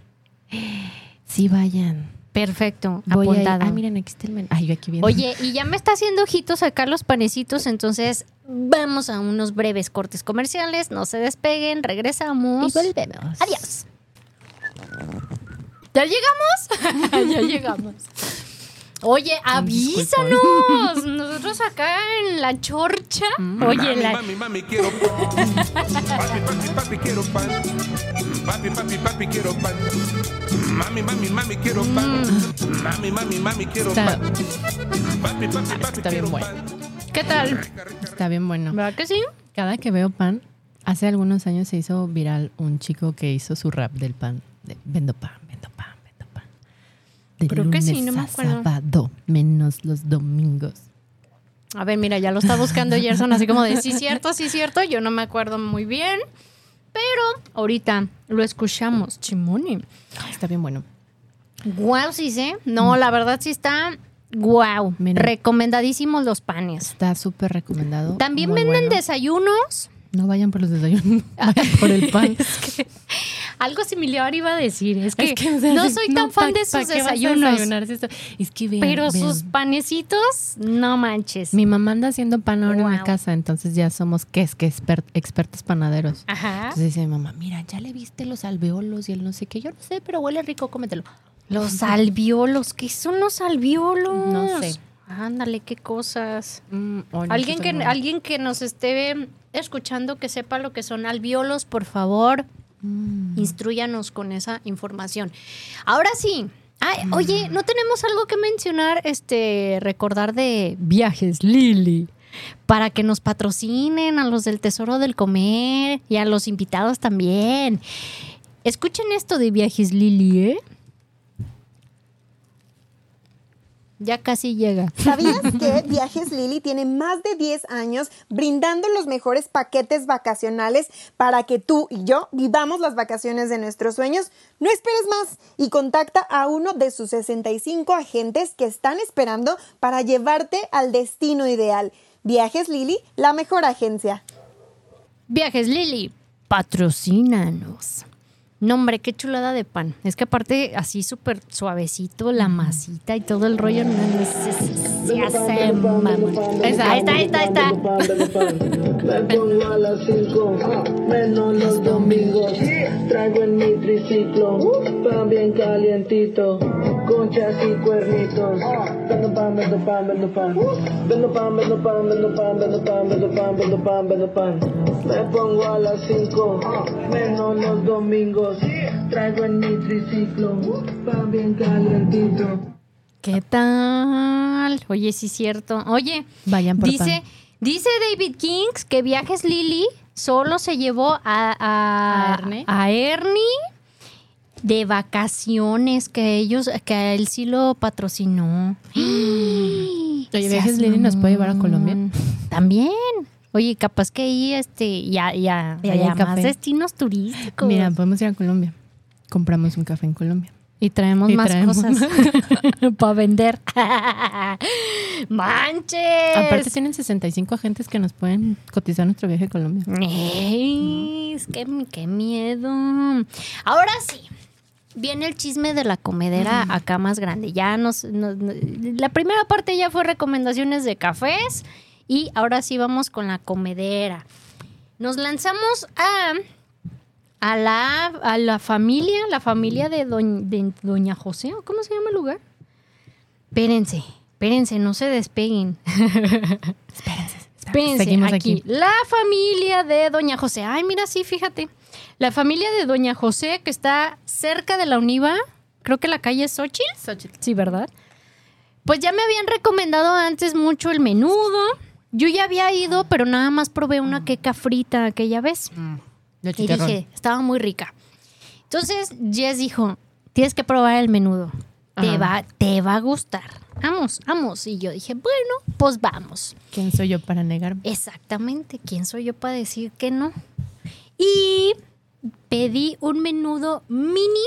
Sí, vayan. Perfecto, Voy a apuntada. Ah, miren, aquí está el menú. Ay, yo aquí viendo. Oye, y ya me está haciendo ojitos acá los panecitos, entonces vamos a unos breves cortes comerciales. No se despeguen, regresamos. Y volvemos. Adiós. ¿Ya llegamos? ya llegamos. Oye, avísanos. Nosotros acá en la chorcha. Oye, Mami, la, mami, mami, quiero pan. Papi, papi, papi, quiero pan. Papi, papi, papi, quiero pan. Mami, mami, mami, quiero pan. Mami, mami, mami, quiero Está- pan. Papi, papi, papi, Está bien quiero bueno. pan. ¿qué tal? Está bien bueno. ¿Verdad que sí? Cada que veo pan, hace algunos años se hizo viral un chico que hizo su rap del pan. de, vendo pan. De Creo que lunes sí, no me acuerdo. sábado, menos los domingos. A ver, mira, ya lo está buscando Gerson, así como de sí, cierto, sí, cierto. Yo no me acuerdo muy bien. Pero ahorita lo escuchamos, Chimone. Está bien bueno. Guau, sí sé. No, la verdad sí está guau. Mira. Recomendadísimos los panes. Está súper recomendado. También venden bueno. desayunos. No vayan por los desayunos, vayan por el pan. Algo similar iba a decir. Es que, Es que, o sea, no soy tan pa- fan de ¿pa' sus desayunos. Es que Pero sus panecitos, no manches. Mi mamá anda haciendo pan ahora en Wow. casa, entonces ya somos, ¿qué es? Que exper- expertos panaderos. Ajá. Entonces dice mi mamá, mira, ya le viste los alveolos y el no sé qué. Yo no sé, pero huele rico, cómetelo. Los albiolos. ¿Qué son los albiolos? No sé. Ándale, qué cosas. Mm, oh, no, Alguien que, alguien que nos esté escuchando que sepa lo que son albiolos, por favor, Mm. instruyanos con esa información. Ahora sí. Ay, Mm. Oye, ¿no tenemos algo que mencionar? Este, recordar de Viajes Lili. Para que nos patrocinen a los del Tesoro del Comer y a los invitados también. Escuchen esto de Viajes Lili, ¿eh? Ya casi llega. ¿Sabías que Viajes Lili tiene más de 10 años brindando los mejores paquetes vacacionales para que tú y yo vivamos las vacaciones de nuestros sueños? No esperes más y contacta a uno de sus 65 agentes que están esperando para llevarte al destino ideal. Viajes Lili, la mejor agencia. Viajes Lili, patrocínanos. No, hombre, qué chulada de pan. Es que aparte, así súper suavecito, la masita y todo el rollo, no, no sé si se hace mamón. Ahí está, ahí está, ahí está. Me pongo a las 5, menos los domingos. Traigo en mi triciclo, pan bien calientito, conchas y cuernitos. Vendo pan, vendo pan, vendo pan. Vendo pan, vendo pan, vendo pan, vendo pan, vendo pan, vendo pan, vendo pan. Me pongo a las 5, menos los domingos. Traigo en mi triciclo, pan bien calientito. ¿Qué tal? Oye, sí es cierto. Oye, Vayan por dice, dice David Kings que Viajes Lili solo se llevó a, a, ¿A Ernie? a Ernie de vacaciones, que ellos, que a él sí lo patrocinó. Oye, Viajes Lili nos puede llevar a. Colombia. También. Oye, capaz que ahí este ya ya ya hay más café. destinos turísticos. Mira, podemos ir a Colombia. Compramos un café en Colombia. y traemos y más traemos cosas para vender. Manches. Aparte tienen 65 agentes que nos pueden cotizar nuestro viaje a Colombia. Ey, es que qué miedo. Ahora sí. Viene el chisme de la comedera acá más grande. Ya nos, nos- no- la primera parte ya fue recomendaciones de cafés y ahora sí vamos con la comedera. nos lanzamos a, a, la, a la familia, la familia de, doñ- de Doña José, ¿o ¿cómo se llama el lugar? Espérense, espérense, no se despeguen. Espérense, Seguimos aquí. aquí. La familia de Doña José. Ay, mira, sí, fíjate. La familia de Doña José, que está cerca de la Univa, creo que la calle es Xochitl. Sí, ¿verdad? Pues ya me habían recomendado antes mucho el menudo. Yo ya había ido, pero nada más probé una queca frita aquella vez. De Y dije, estaba muy rica. Entonces, Jess dijo, tienes que probar el menudo. Te va, te va a gustar. Vamos, vamos. Y yo dije, bueno, pues vamos. ¿Quién soy yo para negarme? Exactamente. ¿Quién soy yo para decir que no? Y pedí un menudo mini,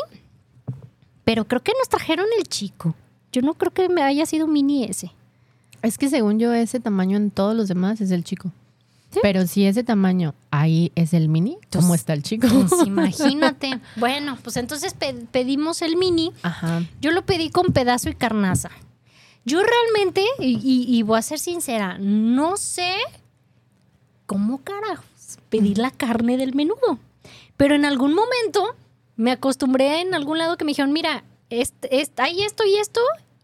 pero creo que nos trajeron el chico. Yo no creo que me haya sido mini ese. Es que según yo, ese tamaño en todos los demás es el chico. Pero si ese tamaño ahí es el mini, ¿cómo está el chico? Pues imagínate. bueno, pues entonces pe- pedimos el mini. Ajá. Yo lo pedí con pedazo y carnaza. Yo realmente, y, y- y voy a ser sincera, no sé cómo carajos pedir la carne del menudo. Pero en algún momento me acostumbré en algún lado que me dijeron, mira, este, este- hay esto y esto.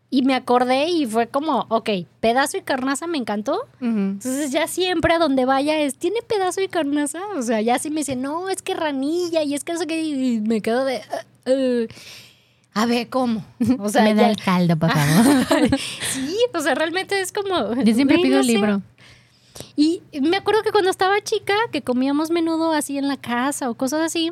Y me acordé y fue como, ok, pedazo y carnaza me encantó. Entonces ya siempre a donde vaya es, ¿tiene pedazo y carnaza? O sea, ya sí me dicen, no, es que ranilla y es que qué, y me quedo de... "Uh, uh". A ver, ¿cómo? O sea, Me da ya- el caldo, por favor. sí, o sea, realmente es como... Yo siempre pido no el sé. libro. Y me acuerdo que cuando estaba chica, que comíamos menudo así en la casa o cosas así,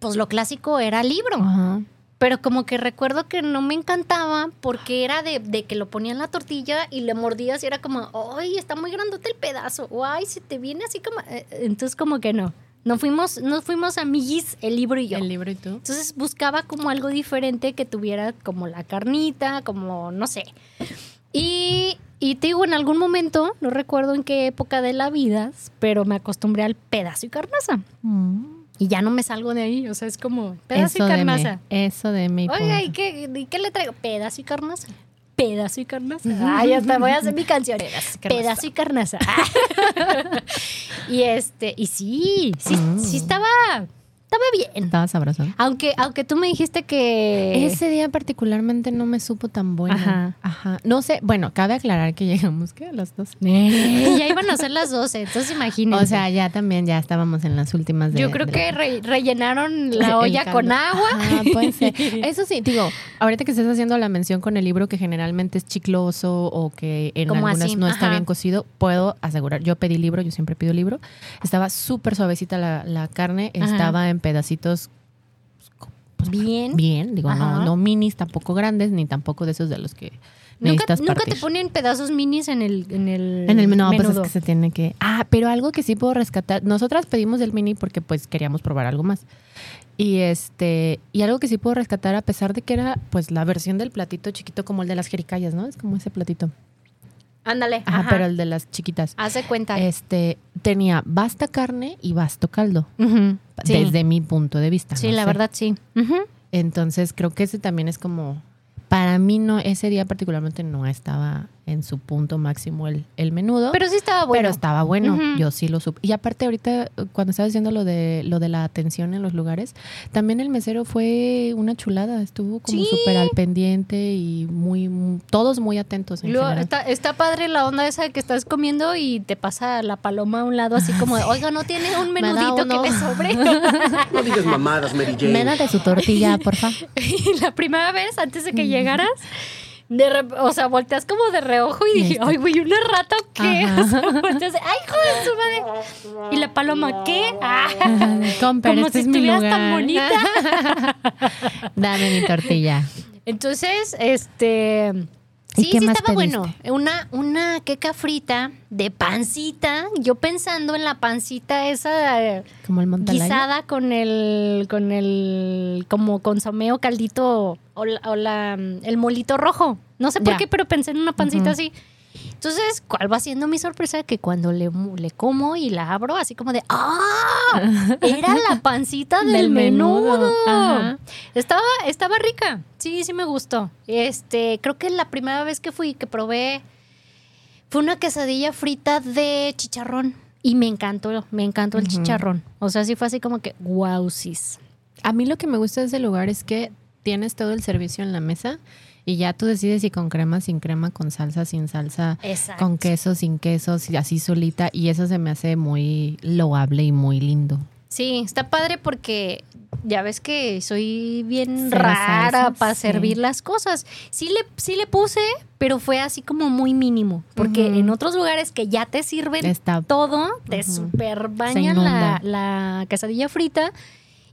pues lo clásico era libro. Ajá. Pero como que recuerdo que no me encantaba porque era de, de que lo ponía en la tortilla y le mordías y era como, ay, está muy grandote el pedazo. O ay, se te viene así como... eh, Entonces como que no. No fuimos, no fuimos amiguis el libro y yo. El libro y tú. Entonces buscaba como algo diferente que tuviera como la carnita, como no sé. Y, y te digo, en algún momento, no recuerdo en qué época de la vida, pero me acostumbré al pedazo y carnaza. Y ya no me salgo de ahí, o sea, es como pedazo Eso y carnaza. mí. Eso de mi Oiga, ¿y qué, ¿y qué le traigo? Pedazo y carnaza. Pedazo y carnaza. Ay, hasta voy a hacer mi canción. Pedazo y carnaza. y este, y sí, sí, sí estaba, estaba bien. Estaba sabroso. Aunque, aunque tú me dijiste que. Ese día particularmente no me supo tan bueno. Ajá. Ajá. No sé, bueno, cabe aclarar que llegamos que a las dos. Eh, ya iban a ser las 12, entonces imagínense. O sea, ya también ya estábamos en las últimas de yo creo de- que re- rellenaron la olla con agua. Ajá, puede ser. Eso sí, digo, ahorita que estás haciendo la mención con el libro que generalmente es chicloso o que en Como algunas así, no está ajá. bien cocido, puedo asegurar, yo pedí libro, yo siempre pido libro, estaba súper suavecita la, la carne, Ajá. estaba en pedacitos Bien. bien, digo, no, Ajá. no minis, tampoco grandes, ni tampoco de esos de los que Nunca, nunca te ponen pedazos minis en el, en el, En el no, pues es que se tiene que. Ah, pero algo que sí puedo rescatar. Nosotras pedimos el mini porque pues queríamos probar algo más. Y este, y algo que sí puedo rescatar, a pesar de que era pues la versión del platito chiquito como el de las jericayas, ¿no? Es como ese platito. Ándale. Ajá, ajá. pero el de las chiquitas. Hace cuenta. Este, tenía basta carne y basto caldo. Sí. Desde mi punto de vista. Sí, no la sé. verdad, sí. Entonces creo que ese también es como. Para mí no, ese día particularmente no estaba en su punto máximo el, el menudo. Pero sí estaba bueno. Pero estaba bueno, yo sí lo supe. Y aparte ahorita cuando estaba diciendo lo de lo de la atención en los lugares, también el mesero fue una chulada, estuvo como Sí. súper al pendiente y muy, muy- todos muy atentos en Luego, está, está padre la onda esa de que estás comiendo y te pasa la paloma a un lado así como de, oiga, ¿no tiene un Me menudito que me sobre? No digas mamadas, Mary Jane. Me da de su tortilla, porfa. y la primera vez, antes de que llegaras, de re- o sea, volteas como de reojo y dije, ay, güey, ¿una rata o qué? O sea, volteas ay, hijo de su madre. Y la paloma, ¿qué? Ah, Comper, como este si es mi estuvieras lugar. tan bonita. Dame mi tortilla. Entonces, este. ¿Y Sí, sí estaba pediste? bueno. Una, una queca frita de pancita. Yo pensando en la pancita esa Como el guisada con el, con el, como consomé o caldito o, la, o la, el molito rojo. No sé por Ya. qué, pero pensé en una pancita así. Entonces, ¿cuál va siendo mi sorpresa? Que cuando le, le como y la abro, así como de ¡Ah! Era la pancita del, Del menudo. Estaba, estaba rica. Sí, sí me gustó. Este, creo que la primera vez que fui, que probé, fue una quesadilla frita de chicharrón. Y me encantó, me encantó el chicharrón. O sea, sí fue así como que, wow, sis. A mí lo que me gusta de ese lugar es que tienes todo el servicio en la mesa y ya tú decides si con crema, sin crema, con salsa, sin salsa, Exacto. con queso, sin queso, así solita. Y eso se me hace muy loable y muy lindo. Sí, está padre porque ya ves que soy bien Cero rara para sí. servir las cosas. Sí le, sí le puse, pero fue así como muy mínimo. Porque en otros lugares que ya te sirven Está- todo, te Ujú. super bañan la, la quesadilla frita.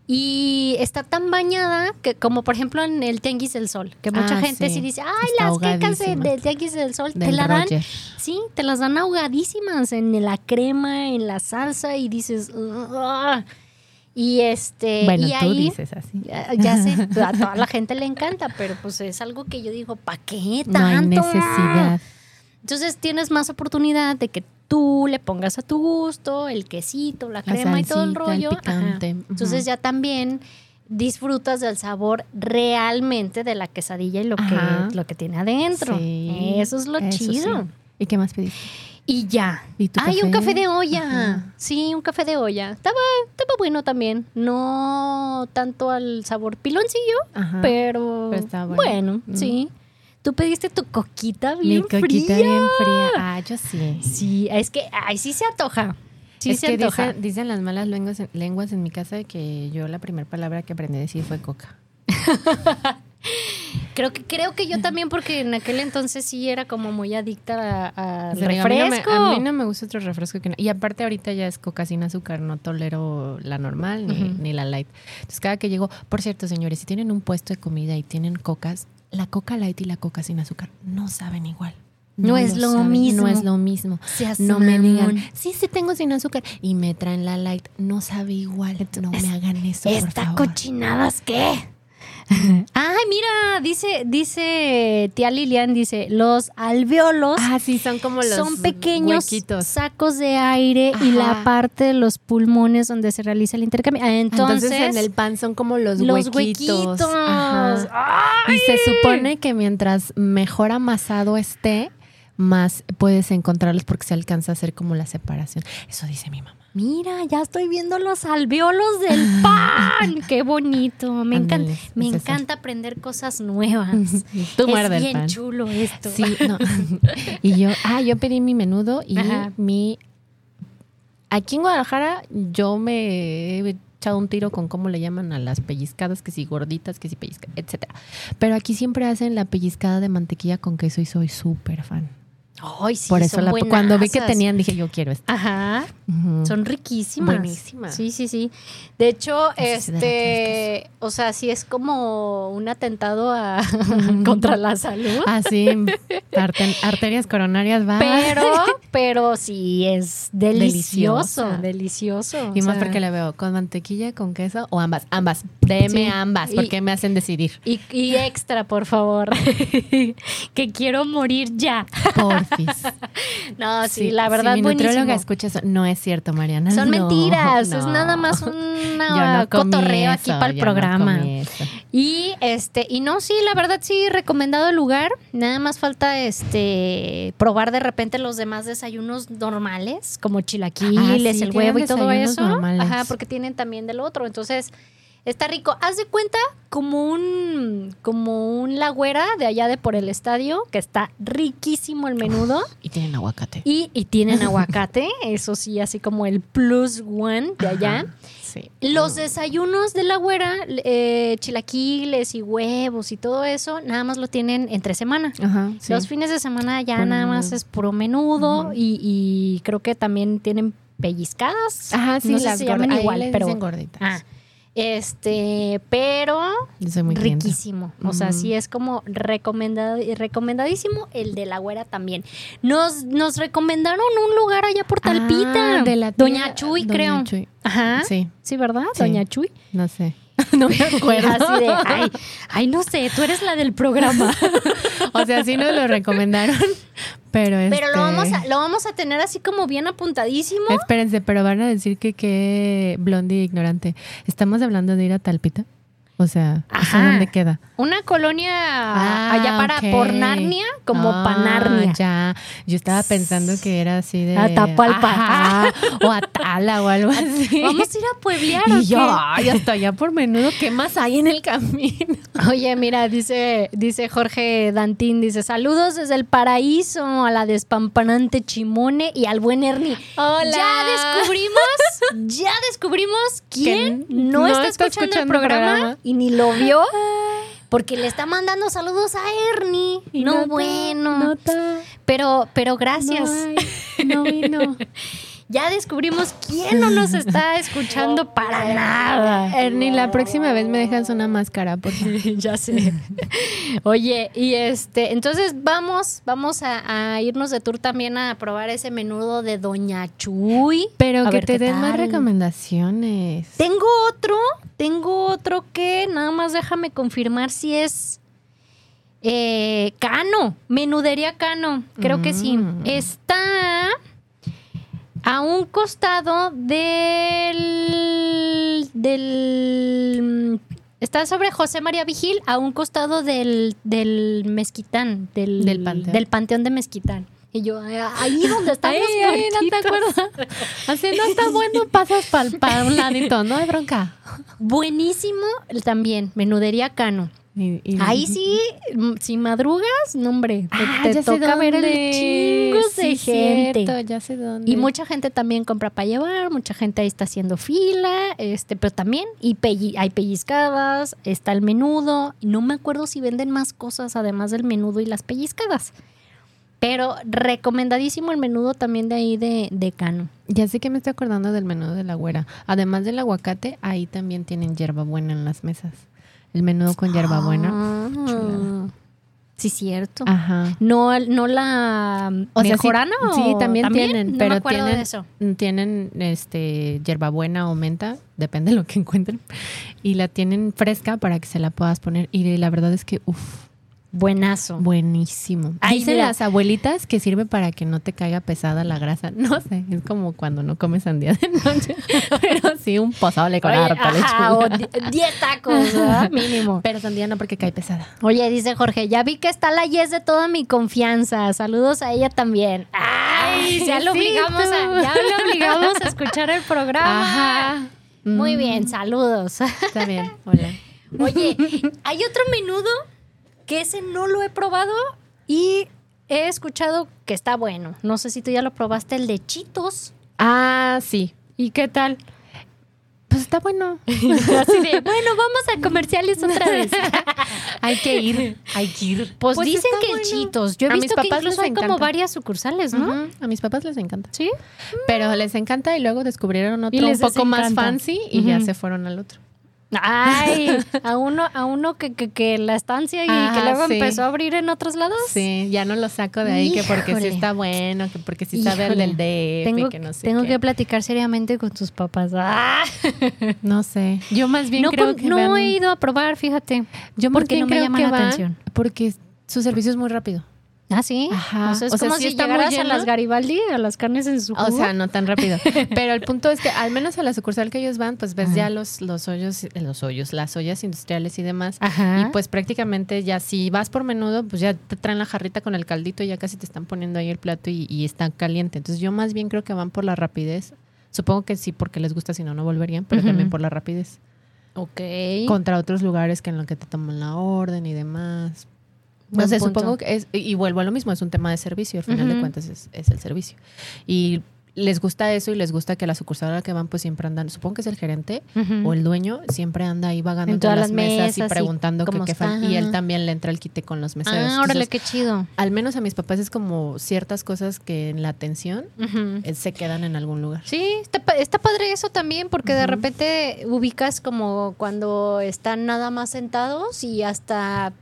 Y está tan bañada que, como por ejemplo en el Tianguis del Sol, que mucha Ah, gente sí, sí. dice, ay, Está las quecas del Tianguis del Sol te la dan Roger. Sí, te las dan ahogadísimas en la crema, en la salsa y dices, "Ugh". y este, Bueno, y tú ahí, dices así. ya, ya sé, a toda la gente le encanta, pero pues es algo que yo digo, ¿para qué No hay tanto? necesidad. Entonces tienes más oportunidad de que tú le pongas a tu gusto el quesito, la La crema y todo el el rollo. Ajá. picante. Entonces ya también disfrutas del sabor realmente de la quesadilla y lo Ajá. que lo que tiene adentro. Sí, Eso es lo eso chido. sí. ¿Y qué más pediste? Y ya. ¿Y tu Ay, un café? de olla. Ajá. Sí, un café de olla. Estaba, estaba bueno también. No tanto al sabor piloncillo, Ajá. pero, bueno, bueno. Mm. sí. Tú pediste tu coquita Mi bien coquita fría. bien fría. Ah, yo sí. Sí, es que, ay, sí se antoja. Sí es se que antoja. dicen, dicen las malas lenguas, lenguas en mi casa de que yo la primera palabra que aprendí a decir fue coca. Creo que, creo que yo también, porque en aquel entonces sí era como muy adicta a- al O sea, digo, a mí no me- refresco. A mí, no me gusta otro refresco que no. Y aparte ahorita ya es coca sin azúcar, no tolero la normal ni, ni la light. Entonces cada que llego, por cierto, señores, si tienen un puesto de comida y tienen cocas, la coca light y la coca sin azúcar no saben igual. No es lo saben, mismo. No es lo mismo. Seas No me digan, sí, sí tengo sin azúcar. Y me traen la light. No sabe igual. No me hagan eso, por ¿Esta favor. cochinadas qué? Ay, mira, dice, dice tía Lilian, dice, los alveolos Ah, sí, son como los son pequeños huequitos. sacos de aire y la parte de los pulmones donde se realiza el intercambio. Ah, Entonces, Entonces, en el pan son como los, los huequitos. huequitos. Y se supone que mientras mejor amasado esté, más puedes encontrarlos porque se alcanza a hacer como la separación. Eso dice mi mamá. Mira, ya estoy viendo los alveolos del pan. Qué bonito. Me encanta, me es eso. encanta aprender cosas nuevas. Tú es muerde el bien pan. chulo esto. Sí, no. y yo, ah, yo pedí mi menudo y Ajá. mi. Aquí en Guadalajara, yo me he echado un tiro con cómo le llaman a las pellizcadas, que si gorditas, que si pellizcadas, etcétera. Pero aquí siempre hacen la pellizcada de mantequilla con queso y soy súper fan. Ay, sí, Por eso son la, cuando vi que tenían dije yo quiero esto. Ajá. Son riquísimas. Buenísimas. Sí, sí, sí. De hecho, este, o sea, sí es como un atentado a, contra la salud. Así, arte- arterias coronarias va. Pero, pero sí es delicioso, Deliciosa. delicioso. y más sea, porque la veo con mantequilla, con queso o ambas. Ambas. Deme Sí. ambas Y- porque me hacen decidir. Y, y extra, por favor. que quiero morir ya. No, sí, la verdad, si mi buenísimo. escucha eso, no es cierto, Mariana. Son no, mentiras, es nada más un no cotorreo aquí para el programa. Y este, y no, sí, la verdad sí, recomendado el lugar. Nada más falta este probar de repente los demás desayunos normales, como chilaquiles, Ah, sí, el huevo y todo eso. normales. Ajá, porque tienen también del otro. Entonces, está rico. Haz de cuenta como un, como un lagüera de allá de por el estadio, que está riquísimo el menudo. Y tienen aguacate. Y, y tienen aguacate, eso sí, así como el plus one de allá. Ajá, Sí. Los desayunos de la güera, eh, chilaquiles y huevos y todo eso, nada más lo tienen entre semana. Ajá, sí. Los fines de semana ya nada más es puro menudo y, y creo que también tienen pellizcadas. Ajá, sí, no sé las si se llaman igual, pero gorditas. ah, este, pero riquísimo. O sea, Ujú. sí es como recomendado, recomendadísimo el de la güera también. Nos, nos recomendaron un lugar allá por Talpita. Ah, de la tía- Doña Chuy, Doña creo. Chuy. Ajá. Sí, Sí, ¿verdad? Sí. Doña Chuy. no sé. no me acuerdo. Así de, ay, ay, no sé, tú eres la del programa. o sea, sí nos lo recomendaron, pero Pero lo este- vamos, a, lo vamos a tener así como bien apuntadísimo. Espérense, pero van a decir que qué blondie ignorante. ¿Estamos hablando de ir a Talpita? O sea, ¿eso Ajá. dónde queda? Una colonia allá para ok. por Narnia, como Ah, Panarnia. Ya, yo estaba pensando que era así de. Atapalpa. Ajá, o Atala o algo así. Vamos a ir a pueblear o Y yo, qué? ay, hasta allá por menudo, ¿qué más hay en el camino? Oye, mira, dice, dice Jorge Dantín, dice, saludos desde el paraíso a la despampanante Chimone y al buen Ernie. Hola. Ya descubrimos, ya descubrimos quién no, no está, está escuchando, el escuchando el programa, programa. y ni lo vio. Porque le está mandando saludos a Ernie. Y no, nota, bueno. nota, Pero, pero gracias. No, hay, no vino. Ya descubrimos quién no nos está escuchando para nada. Ernie, la próxima vez me dejas una máscara, por favor. ya sé. Oye, y este, entonces vamos, vamos a, a irnos de tour también a probar ese menudo de Doña Chuy. Pero A que te den más recomendaciones. Tengo otro, tengo otro que nada más déjame confirmar si es eh, Cano, menudería Cano, creo que sí. Mm. Está a un costado del del está sobre José María Vigil, a un costado del, del mezquitán, del, Del panteón. del panteón de mezquitán. Y yo, ahí donde estamos Ay, ay, ¿no te acuerdas? Así no está bueno, pasas para un ladito, no hay bronca. Buenísimo también, menudería Cano. Y- y- Ahí sí, si madrugas, no hombre, te, Ah, te ya sé toca ver el dónde. chingos de gente. cierto, ya sé dónde. Y mucha gente también compra para llevar, mucha gente ahí está haciendo fila, este, pero también y pelli- hay pellizcadas, está el menudo, no me acuerdo si venden más cosas además del menudo y las pellizcadas. Pero recomendadísimo el menudo también de ahí de, de Cano. Ya sé que me estoy acordando del menú de la güera. Además del aguacate, ahí también tienen hierbabuena en las mesas. El menudo con hierbabuena. Ah, sí, cierto. Ajá. No, no la O sea, sí- mejorana sí, también, tienen, no pero me acuerdo tienen, de eso. tienen este hierbabuena o menta, depende de lo que encuentren, y la tienen fresca para que se la puedas poner. Y la verdad es que, uff, Buenazo. buenísimo. Ay, Dicen mira. las abuelitas que sirve para que no te caiga pesada la grasa. No sé, es como cuando no comes sandía de noche, pero sí un pozole con harta o lechuga. di- 10 tacos, ¿verdad? Mínimo. Pero sandía no porque cae pesada. Oye, dice Jorge, ya vi que está la Yes de toda mi confianza. Saludos a ella también. Ay, ya lo sí, obligamos a, ya lo obligamos a escuchar el programa. Ajá. Muy Mm. bien, saludos. Está bien, hola. Oye, hay otro menudo que ese no lo he probado y he escuchado que está bueno. No sé si tú ya lo probaste, el de Chitos. Ah, sí. ¿Y qué tal? Pues está bueno. Así de, bueno, vamos a comerciales otra vez. Hay que ir, hay que ir. Pues, Pues dicen que el bueno. Chitos. Yo he A mis visto que papás incluso les hay como encanta. varias sucursales, ¿no? A mis papás les encanta. Sí. Pero les encanta y luego descubrieron otro un poco más fancy y ya se fueron al otro. Ay, a uno, a uno que, que, que la estancia y que luego sí. empezó a abrir en otros lados. Sí, ya no lo saco de ahí que porque sí está bueno, que porque sí sabe el del DF Tengo, que no sé tengo qué. que platicar seriamente con tus papás. Ah. No sé. Yo más bien No, creo con- que no he ido a probar, fíjate. Yo más porque bien no me creo llama que la atención. Porque su servicio es muy rápido. Ah, sí. Ajá. O sea, es O como si muy llegaras a las Garibaldi, a las carnes en su O jugo. sea, no tan rápido. Pero el punto es que al menos a la sucursal que ellos van, pues ves ya los, los hoyos, eh, los hoyos, las ollas industriales y demás. Ajá. Y pues prácticamente ya si vas por menudo, pues ya te traen la jarrita con el caldito y ya casi te están poniendo ahí el plato y, y está caliente. Entonces yo más bien creo que van por la rapidez. Supongo que sí porque les gusta, si no, no volverían, pero también por la rapidez. Ok. Contra otros lugares que en lo que te toman la orden y demás. Buen No sé, punto. supongo que es, y vuelvo a lo mismo, es un tema de servicio, al final de cuentas es, es el servicio. Y les gusta eso y les gusta que la sucursal a la que van pues siempre andan, supongo que es el gerente o el dueño, siempre anda ahí vagando En entre todas las mesas, mesas y preguntando qué falta. Y él también le entra el quite con los meseros. Ah, órale, Entonces, qué chido. al menos a mis papás es como ciertas cosas que en la atención eh, se quedan en algún lugar. Sí, está, está padre eso también, porque de repente ubicas como cuando están nada más sentados y hasta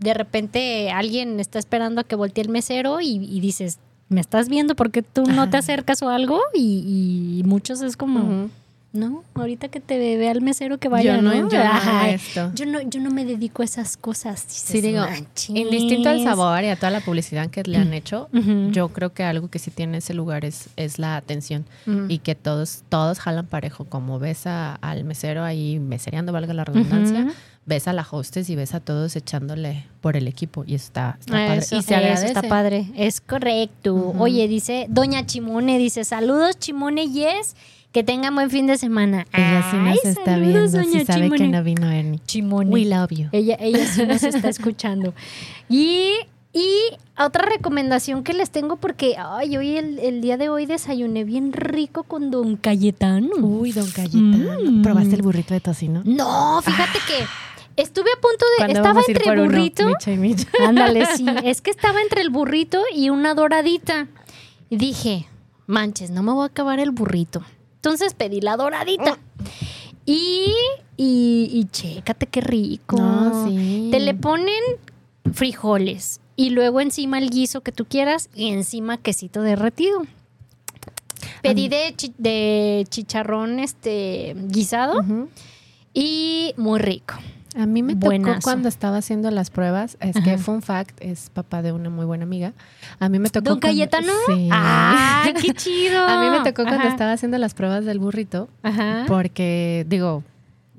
de repente alguien está esperando a que voltee el mesero y, y dices, ¿me estás viendo porque tú no te acercas o algo? Y, y muchos es como. No, ahorita que te vea el mesero que vaya, Yo no, ¿no? yo no esto. Yo no, yo no me dedico a esas cosas. Sí, digo, "Manches". indistinto al sabor y a toda la publicidad que le han hecho, yo creo que algo que sí tiene ese lugar es, es la atención y que todos, todos jalan parejo. Como ves a- al mesero ahí mesereando, valga la redundancia. Ves a la hostess y ves a todos echándole por el equipo y está, está padre. Eso, y se eso agradece. está padre. Es correcto. Oye, dice Doña Chimone, dice, saludos Chimone Yes, que tengan buen fin de semana. Ella sí nos Ay, está saludos, viendo, sí doña sabe que Chimone. no vino Ernie. Chimone. We love you. Ella, ella sí nos está escuchando. Y, y otra recomendación que les tengo, porque ay, hoy el, el día de hoy desayuné bien rico con Don Cayetano. Uy, don Cayetano. Mm. ¿Probaste el burrito de tocino? No, fíjate que estuve a punto de. ¿Cuándo Estaba entre uno? burrito. Micha y Micha. Ándale, sí. Es que estaba entre el burrito y una doradita. Y dije, manches, no me voy a acabar el burrito. Entonces pedí la doradita. Y, y, y chécate qué rico. No, sí. Te le ponen frijoles y luego encima el guiso que tú quieras y encima quesito derretido. Pedí de, chi- de chicharrón este guisado y muy rico. A mí me tocó cuando estaba haciendo las pruebas, es que Ajá. fun fact, es papá de una muy buena amiga. A mí me tocó ¿Don cuando- Cayetano? Sí. ¡Ay, qué chido! A mí me tocó cuando estaba haciendo las pruebas del burrito, Ajá. porque digo,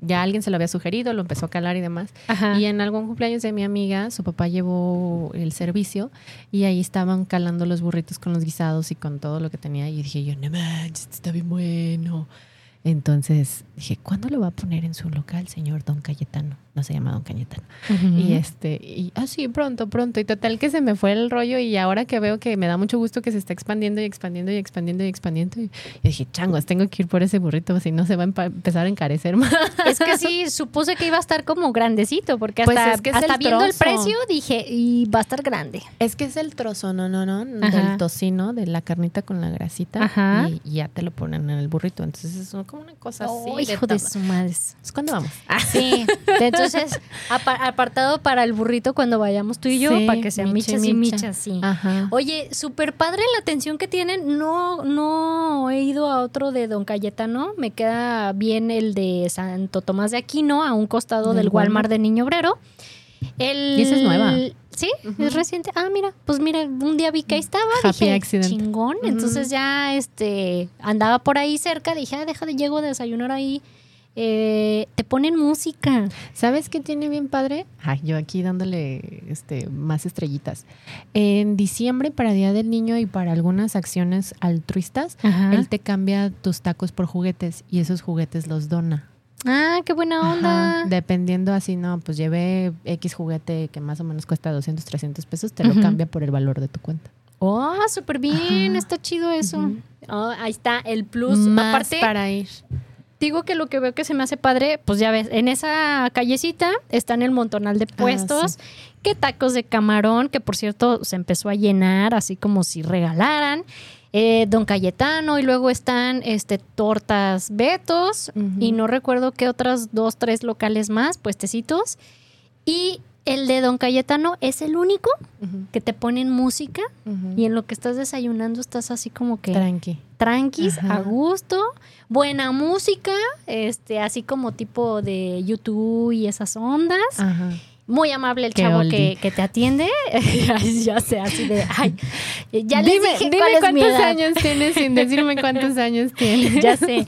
ya alguien se lo había sugerido, lo empezó a calar y demás. Ajá. Y en algún cumpleaños de mi amiga, su papá llevó el servicio y ahí estaban calando los burritos con los guisados y con todo lo que tenía. Y dije yo, no manches, está bien bueno. Entonces dije, ¿cuándo lo va a poner en su local, señor Don Cayetano? No se llama Don Cayetano. Ujú. Y este, y ah, sí, pronto, pronto. Y total que se me fue el rollo y ahora que veo que me da mucho gusto que se está expandiendo y expandiendo y expandiendo y expandiendo. Y, dije, changos, tengo que ir por ese burrito, si no se va a empezar a encarecer más. Es que sí, supuse que iba a estar como grandecito, porque Pues hasta, es que es hasta el viendo el precio dije, y va a estar grande. Es que es el trozo, no, no, no, Ajá. del tocino, de la carnita con la grasita. Ajá. Y, y ya te lo ponen en el burrito. Entonces es como una cosa así. Oh, hijo de su madre. ¿Cuándo vamos? Sí, entonces apa- apartado para el burrito cuando vayamos tú y yo, Sí, para que sean micha y michas y micha. michas, sí. Ajá. Oye, súper padre la atención que tienen. No, no he ido a otro de Don Cayetano. Me queda bien el de Santo Tomás de Aquino, a un costado Del del Walmart, de Niño Obrero. El, Y esa es nueva. Sí, es reciente. Ah, mira, pues mira, un día vi que ahí estaba, Happy dije, accident. chingón. Entonces ya este andaba por ahí cerca, dije, ah, deja de llego a desayunar ahí. Eh, te ponen música. ¿Sabes qué tiene bien padre? Ay, yo aquí dándole este, más estrellitas. En diciembre, para Día del Niño y para algunas acciones altruistas, Ajá. él te cambia tus tacos por juguetes y esos juguetes los dona. Ah, qué buena onda. Ajá, Dependiendo así, no, pues llevé X juguete que más o menos cuesta 200, 300 pesos, te lo cambia por el valor de tu cuenta. Oh, súper bien, Ajá. está chido eso. Oh, ahí está el plus. Más Aparte, para ir. Digo que lo que veo que se me hace padre, pues ya ves, en esa callecita están el montonal de puestos, que tacos de camarón, que por cierto se empezó a llenar, así como si regalaran. eh, Don Cayetano y luego están este tortas Betos y no recuerdo qué otras dos, tres locales más, puestecitos. Y el de Don Cayetano es el único que te ponen música y en lo que estás desayunando estás así como que Tranqui. Tranquis, Ajá. a gusto, buena música, este, así como tipo de YouTube y esas ondas. Ajá. Muy amable el Qué chavo que, que te atiende. Ya sé, así de, ay, ya les dime dije dime cuál es mi cuántos edad. años tienes sin decirme cuántos años tienes. Ya sé.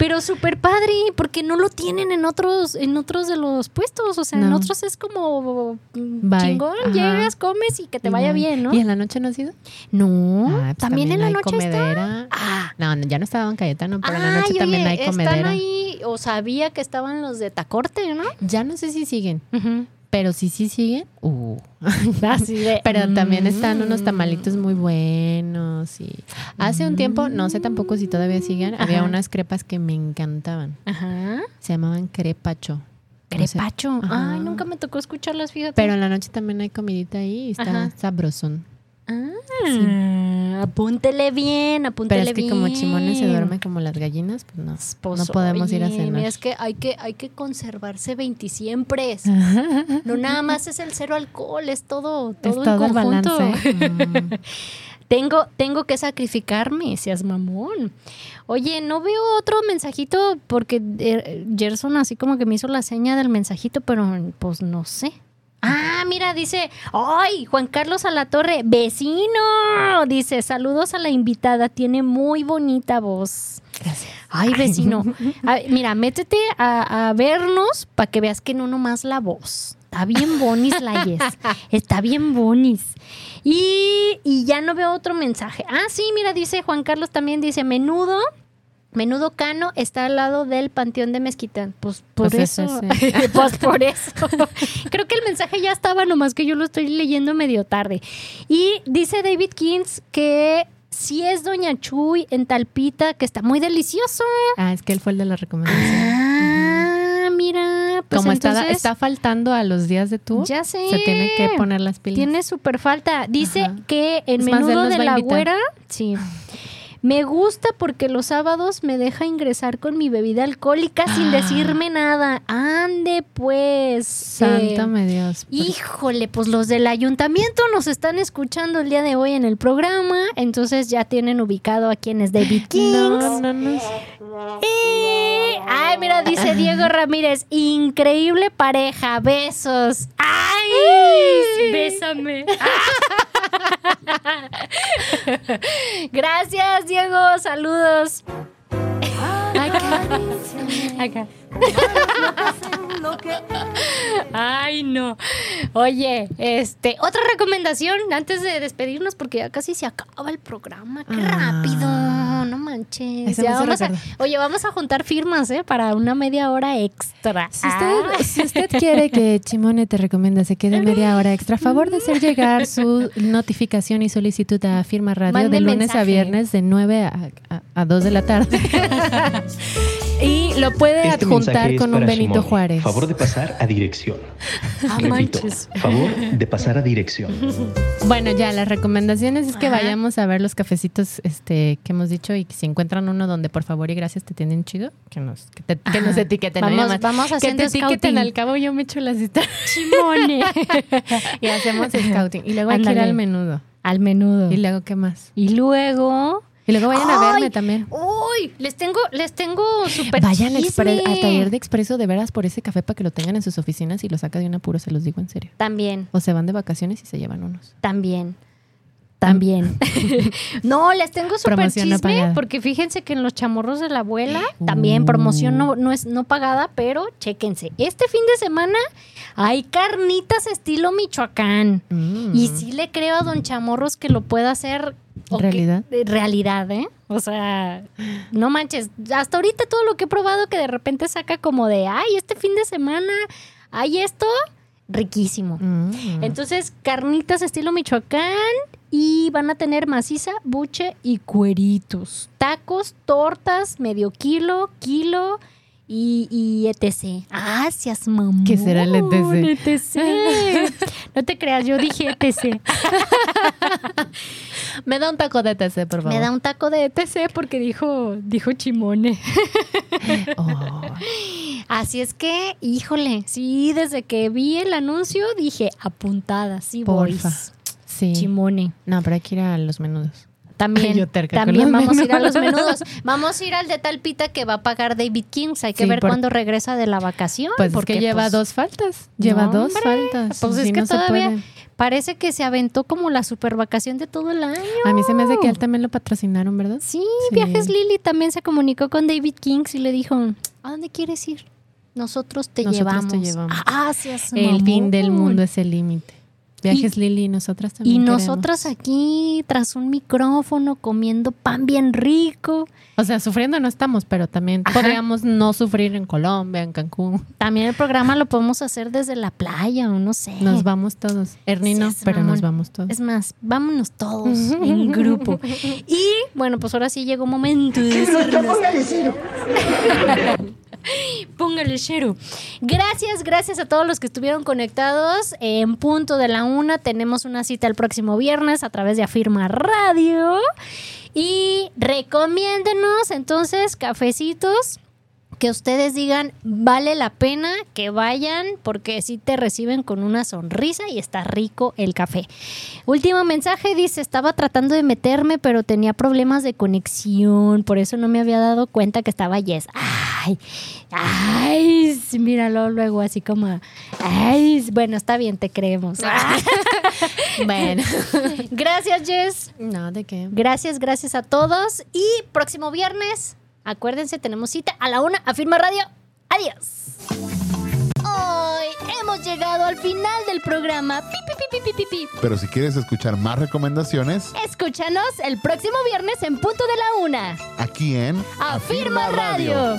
Pero súper padre, porque no lo tienen en otros, en otros de los puestos. O sea, en otros es como Bye. chingón, Ajá. llegas, comes y que te Y vaya no- bien, ¿no? ¿Y en la noche no has ido? No, Ah, pues también, en la noche está. comedera. Ah, No, ya no estaba en Cayetano, pero en la noche también oye, hay comedera. Están ahí, o sabía que estaban los de Tacorte, ¿no? Ya no sé si siguen, Ujú. Pero si sí siguen, uh. De, Pero también están mm. unos tamalitos muy buenos y hace un tiempo, no sé tampoco si todavía siguen, había unas crepas que me encantaban. Ajá. Se llamaban crepacho. No sé. Crepacho. Ay, nunca me tocó escucharlas, fíjate. Pero en la noche también hay comidita ahí y está Ajá. sabrosón. Ah, apúntele bien, apúntele Pero es que bien. como Chimones se duerme como las gallinas, pues no, Pues, no podemos ir a cenar. mira, es que hay que, hay que conservarse 20 siempre. No nada más es el cero alcohol, es todo, todo es en todo el conjunto. balance. Mm. Tengo, tengo que sacrificarme, seas mamón. Oye, no veo otro mensajito porque eh, Gerson así como que me hizo la seña del mensajito, pero pues no sé. Ah, mira, dice, ¡ay! Juan Carlos Alatorre, vecino. Dice, saludos a la invitada, tiene muy bonita voz. Gracias. Ay, vecino. A- mira, métete a, a vernos para que veas que no nomás la voz. Está bien bonis la Yes. Está bien bonis. Y, y ya no veo otro mensaje. Ah, sí, mira, dice Juan Carlos también, dice, menudo. Menudo Cano está al lado del Panteón de Mezquitán. Pues por Pues eso. pues por eso. Creo que el mensaje ya estaba, nomás que yo lo estoy leyendo medio tarde. Y dice David Kings que sí es Doña Chuy en Talpita, que está muy delicioso. Ah, es que él fue el de la recomendación. Ah, mira. Pues Como está, entonces, está faltando a los días de tour, Ya sé. se tiene que poner las pilas. Tiene súper falta. Dice Ajá. que Es él menudo de la güera, sí. Me gusta porque los sábados me deja ingresar con mi bebida alcohólica sin Ah. decirme nada. Ande pues. Sántame Dios. pues. Híjole, pues los del ayuntamiento nos están escuchando el día de hoy en el programa, entonces ya tienen ubicado a quién es David Kings. No, no, no. Eh, Ay, mira, dice Diego Ramírez, increíble pareja, besos. Ay, bésame. Gracias, Diego, saludos. Acá. Ay, no. Oye, este, otra recomendación antes de despedirnos, porque ya casi se acaba el programa. Qué Ah. rápido, no manches. Ya vamos a- oye, vamos a juntar firmas, ¿eh? Para una media hora extra. Si usted, si usted quiere que Chimone te recomienda se quede media hora extra, a favor de hacer llegar su notificación y solicitud a Firma Radio Mande de lunes mensaje. a viernes de 9 a, a, a 2 de la tarde. Y lo puede Este adjuntar con un Benito Simone. Juárez. Favor de pasar a dirección. Ah, Repito, manches. favor de pasar a dirección. Bueno, ya las recomendaciones es que Ajá. vayamos a ver los cafecitos este, que hemos dicho y que si encuentran uno donde por favor y gracias te tienen chido, que nos, que te- que nos etiqueten. ¿no? Vamos- vamos que haciendo te etiqueten, al cabo yo me echo las historias Chimone. y hacemos scouting. Y luego hay que ir al menudo. Al menudo. Y luego, ¿qué más? Y luego. Y luego vayan a verme también. Uy, les tengo, les tengo súper Vayan al taller de expreso de veras por ese café para que lo tengan en sus oficinas y lo saca de un apuro, se los digo en serio. También, O se van de vacaciones y se llevan unos. también. También. no, les tengo súper chisme pagada. porque fíjense que en los chamorros de la abuela también promoción no, no es no pagada, pero chéquense. Este fin de semana hay carnitas estilo Michoacán. Mm. Y sí le creo a Don Chamorros que lo pueda hacer. ¿Realidad? realidad, ¿eh? O sea, no manches. Hasta ahorita todo lo que he probado que de repente saca como de, ay, este fin de semana hay esto, riquísimo. Mm. Entonces, carnitas estilo Michoacán y van a tener maciza, buche y cueritos. Tacos, tortas, medio kilo, kilo y, y etc. Ah, seas mamón. ¿Qué será el ETC? ETC. No te creas, yo dije ETC. Me da un taco de TC, por favor. Me da un taco de ETC porque dijo, dijo Chimone. Oh. Así es que, híjole, sí, desde que vi el anuncio dije, apuntada, sí, Porfa. boys. Sí. Chimone. No, pero hay que ir a los menudos. También, también vamos a ir a los menudos. Vamos a ir al de Talpita que va a pagar David Kings. Hay que Sí, ver por- cuándo regresa de la vacación. Pues porque, es que lleva pues, dos faltas. Lleva no, dos hombre, faltas. Pues es que no todavía parece que se aventó como la super vacación de todo el año. A mí se me hace que él también lo patrocinaron, ¿verdad? Sí, Sí. Viajes Lili también se comunicó con David Kings y le dijo, ¿a dónde quieres ir? Nosotros te Nosotros llevamos. te llevamos. Ah, El mamón. fin del mundo es el límite. Viajes Lili y nosotras Y también. nosotras aquí, tras un micrófono, comiendo pan bien rico. O sea, sufriendo no estamos, pero también Ajá. podríamos no sufrir en Colombia, en Cancún. También el programa lo podemos hacer desde la playa o no sé. Nos vamos todos. Ernie no, pero nos vamos todos. Es más, vámonos todos en grupo. Y bueno, pues ahora sí llegó momento de decirnos. Póngale cero. Gracias, gracias a todos los que estuvieron conectados. En punto de la una tenemos una cita el próximo viernes a través de Afirma Radio. Y recomiéndenos entonces cafecitos que ustedes digan vale la pena que vayan porque sí te reciben con una sonrisa y está rico el café. Último mensaje dice, estaba tratando de meterme pero tenía problemas de conexión, por eso no me había dado cuenta que estaba Yes. Ay, ay, míralo luego así como, ay, bueno, está bien, te creemos. Bueno. Gracias Jess. No, ¿de qué? Gracias, gracias a todos. Y próximo viernes, acuérdense, tenemos cita a la una a Firma Radio. Adiós. Hoy hemos llegado al final del programa. Pi, pi, pi, pi, pi, pi, pi. Pero si quieres escuchar más recomendaciones, Escúchanos el próximo viernes en punto de la una. aquí en Afirma Radio.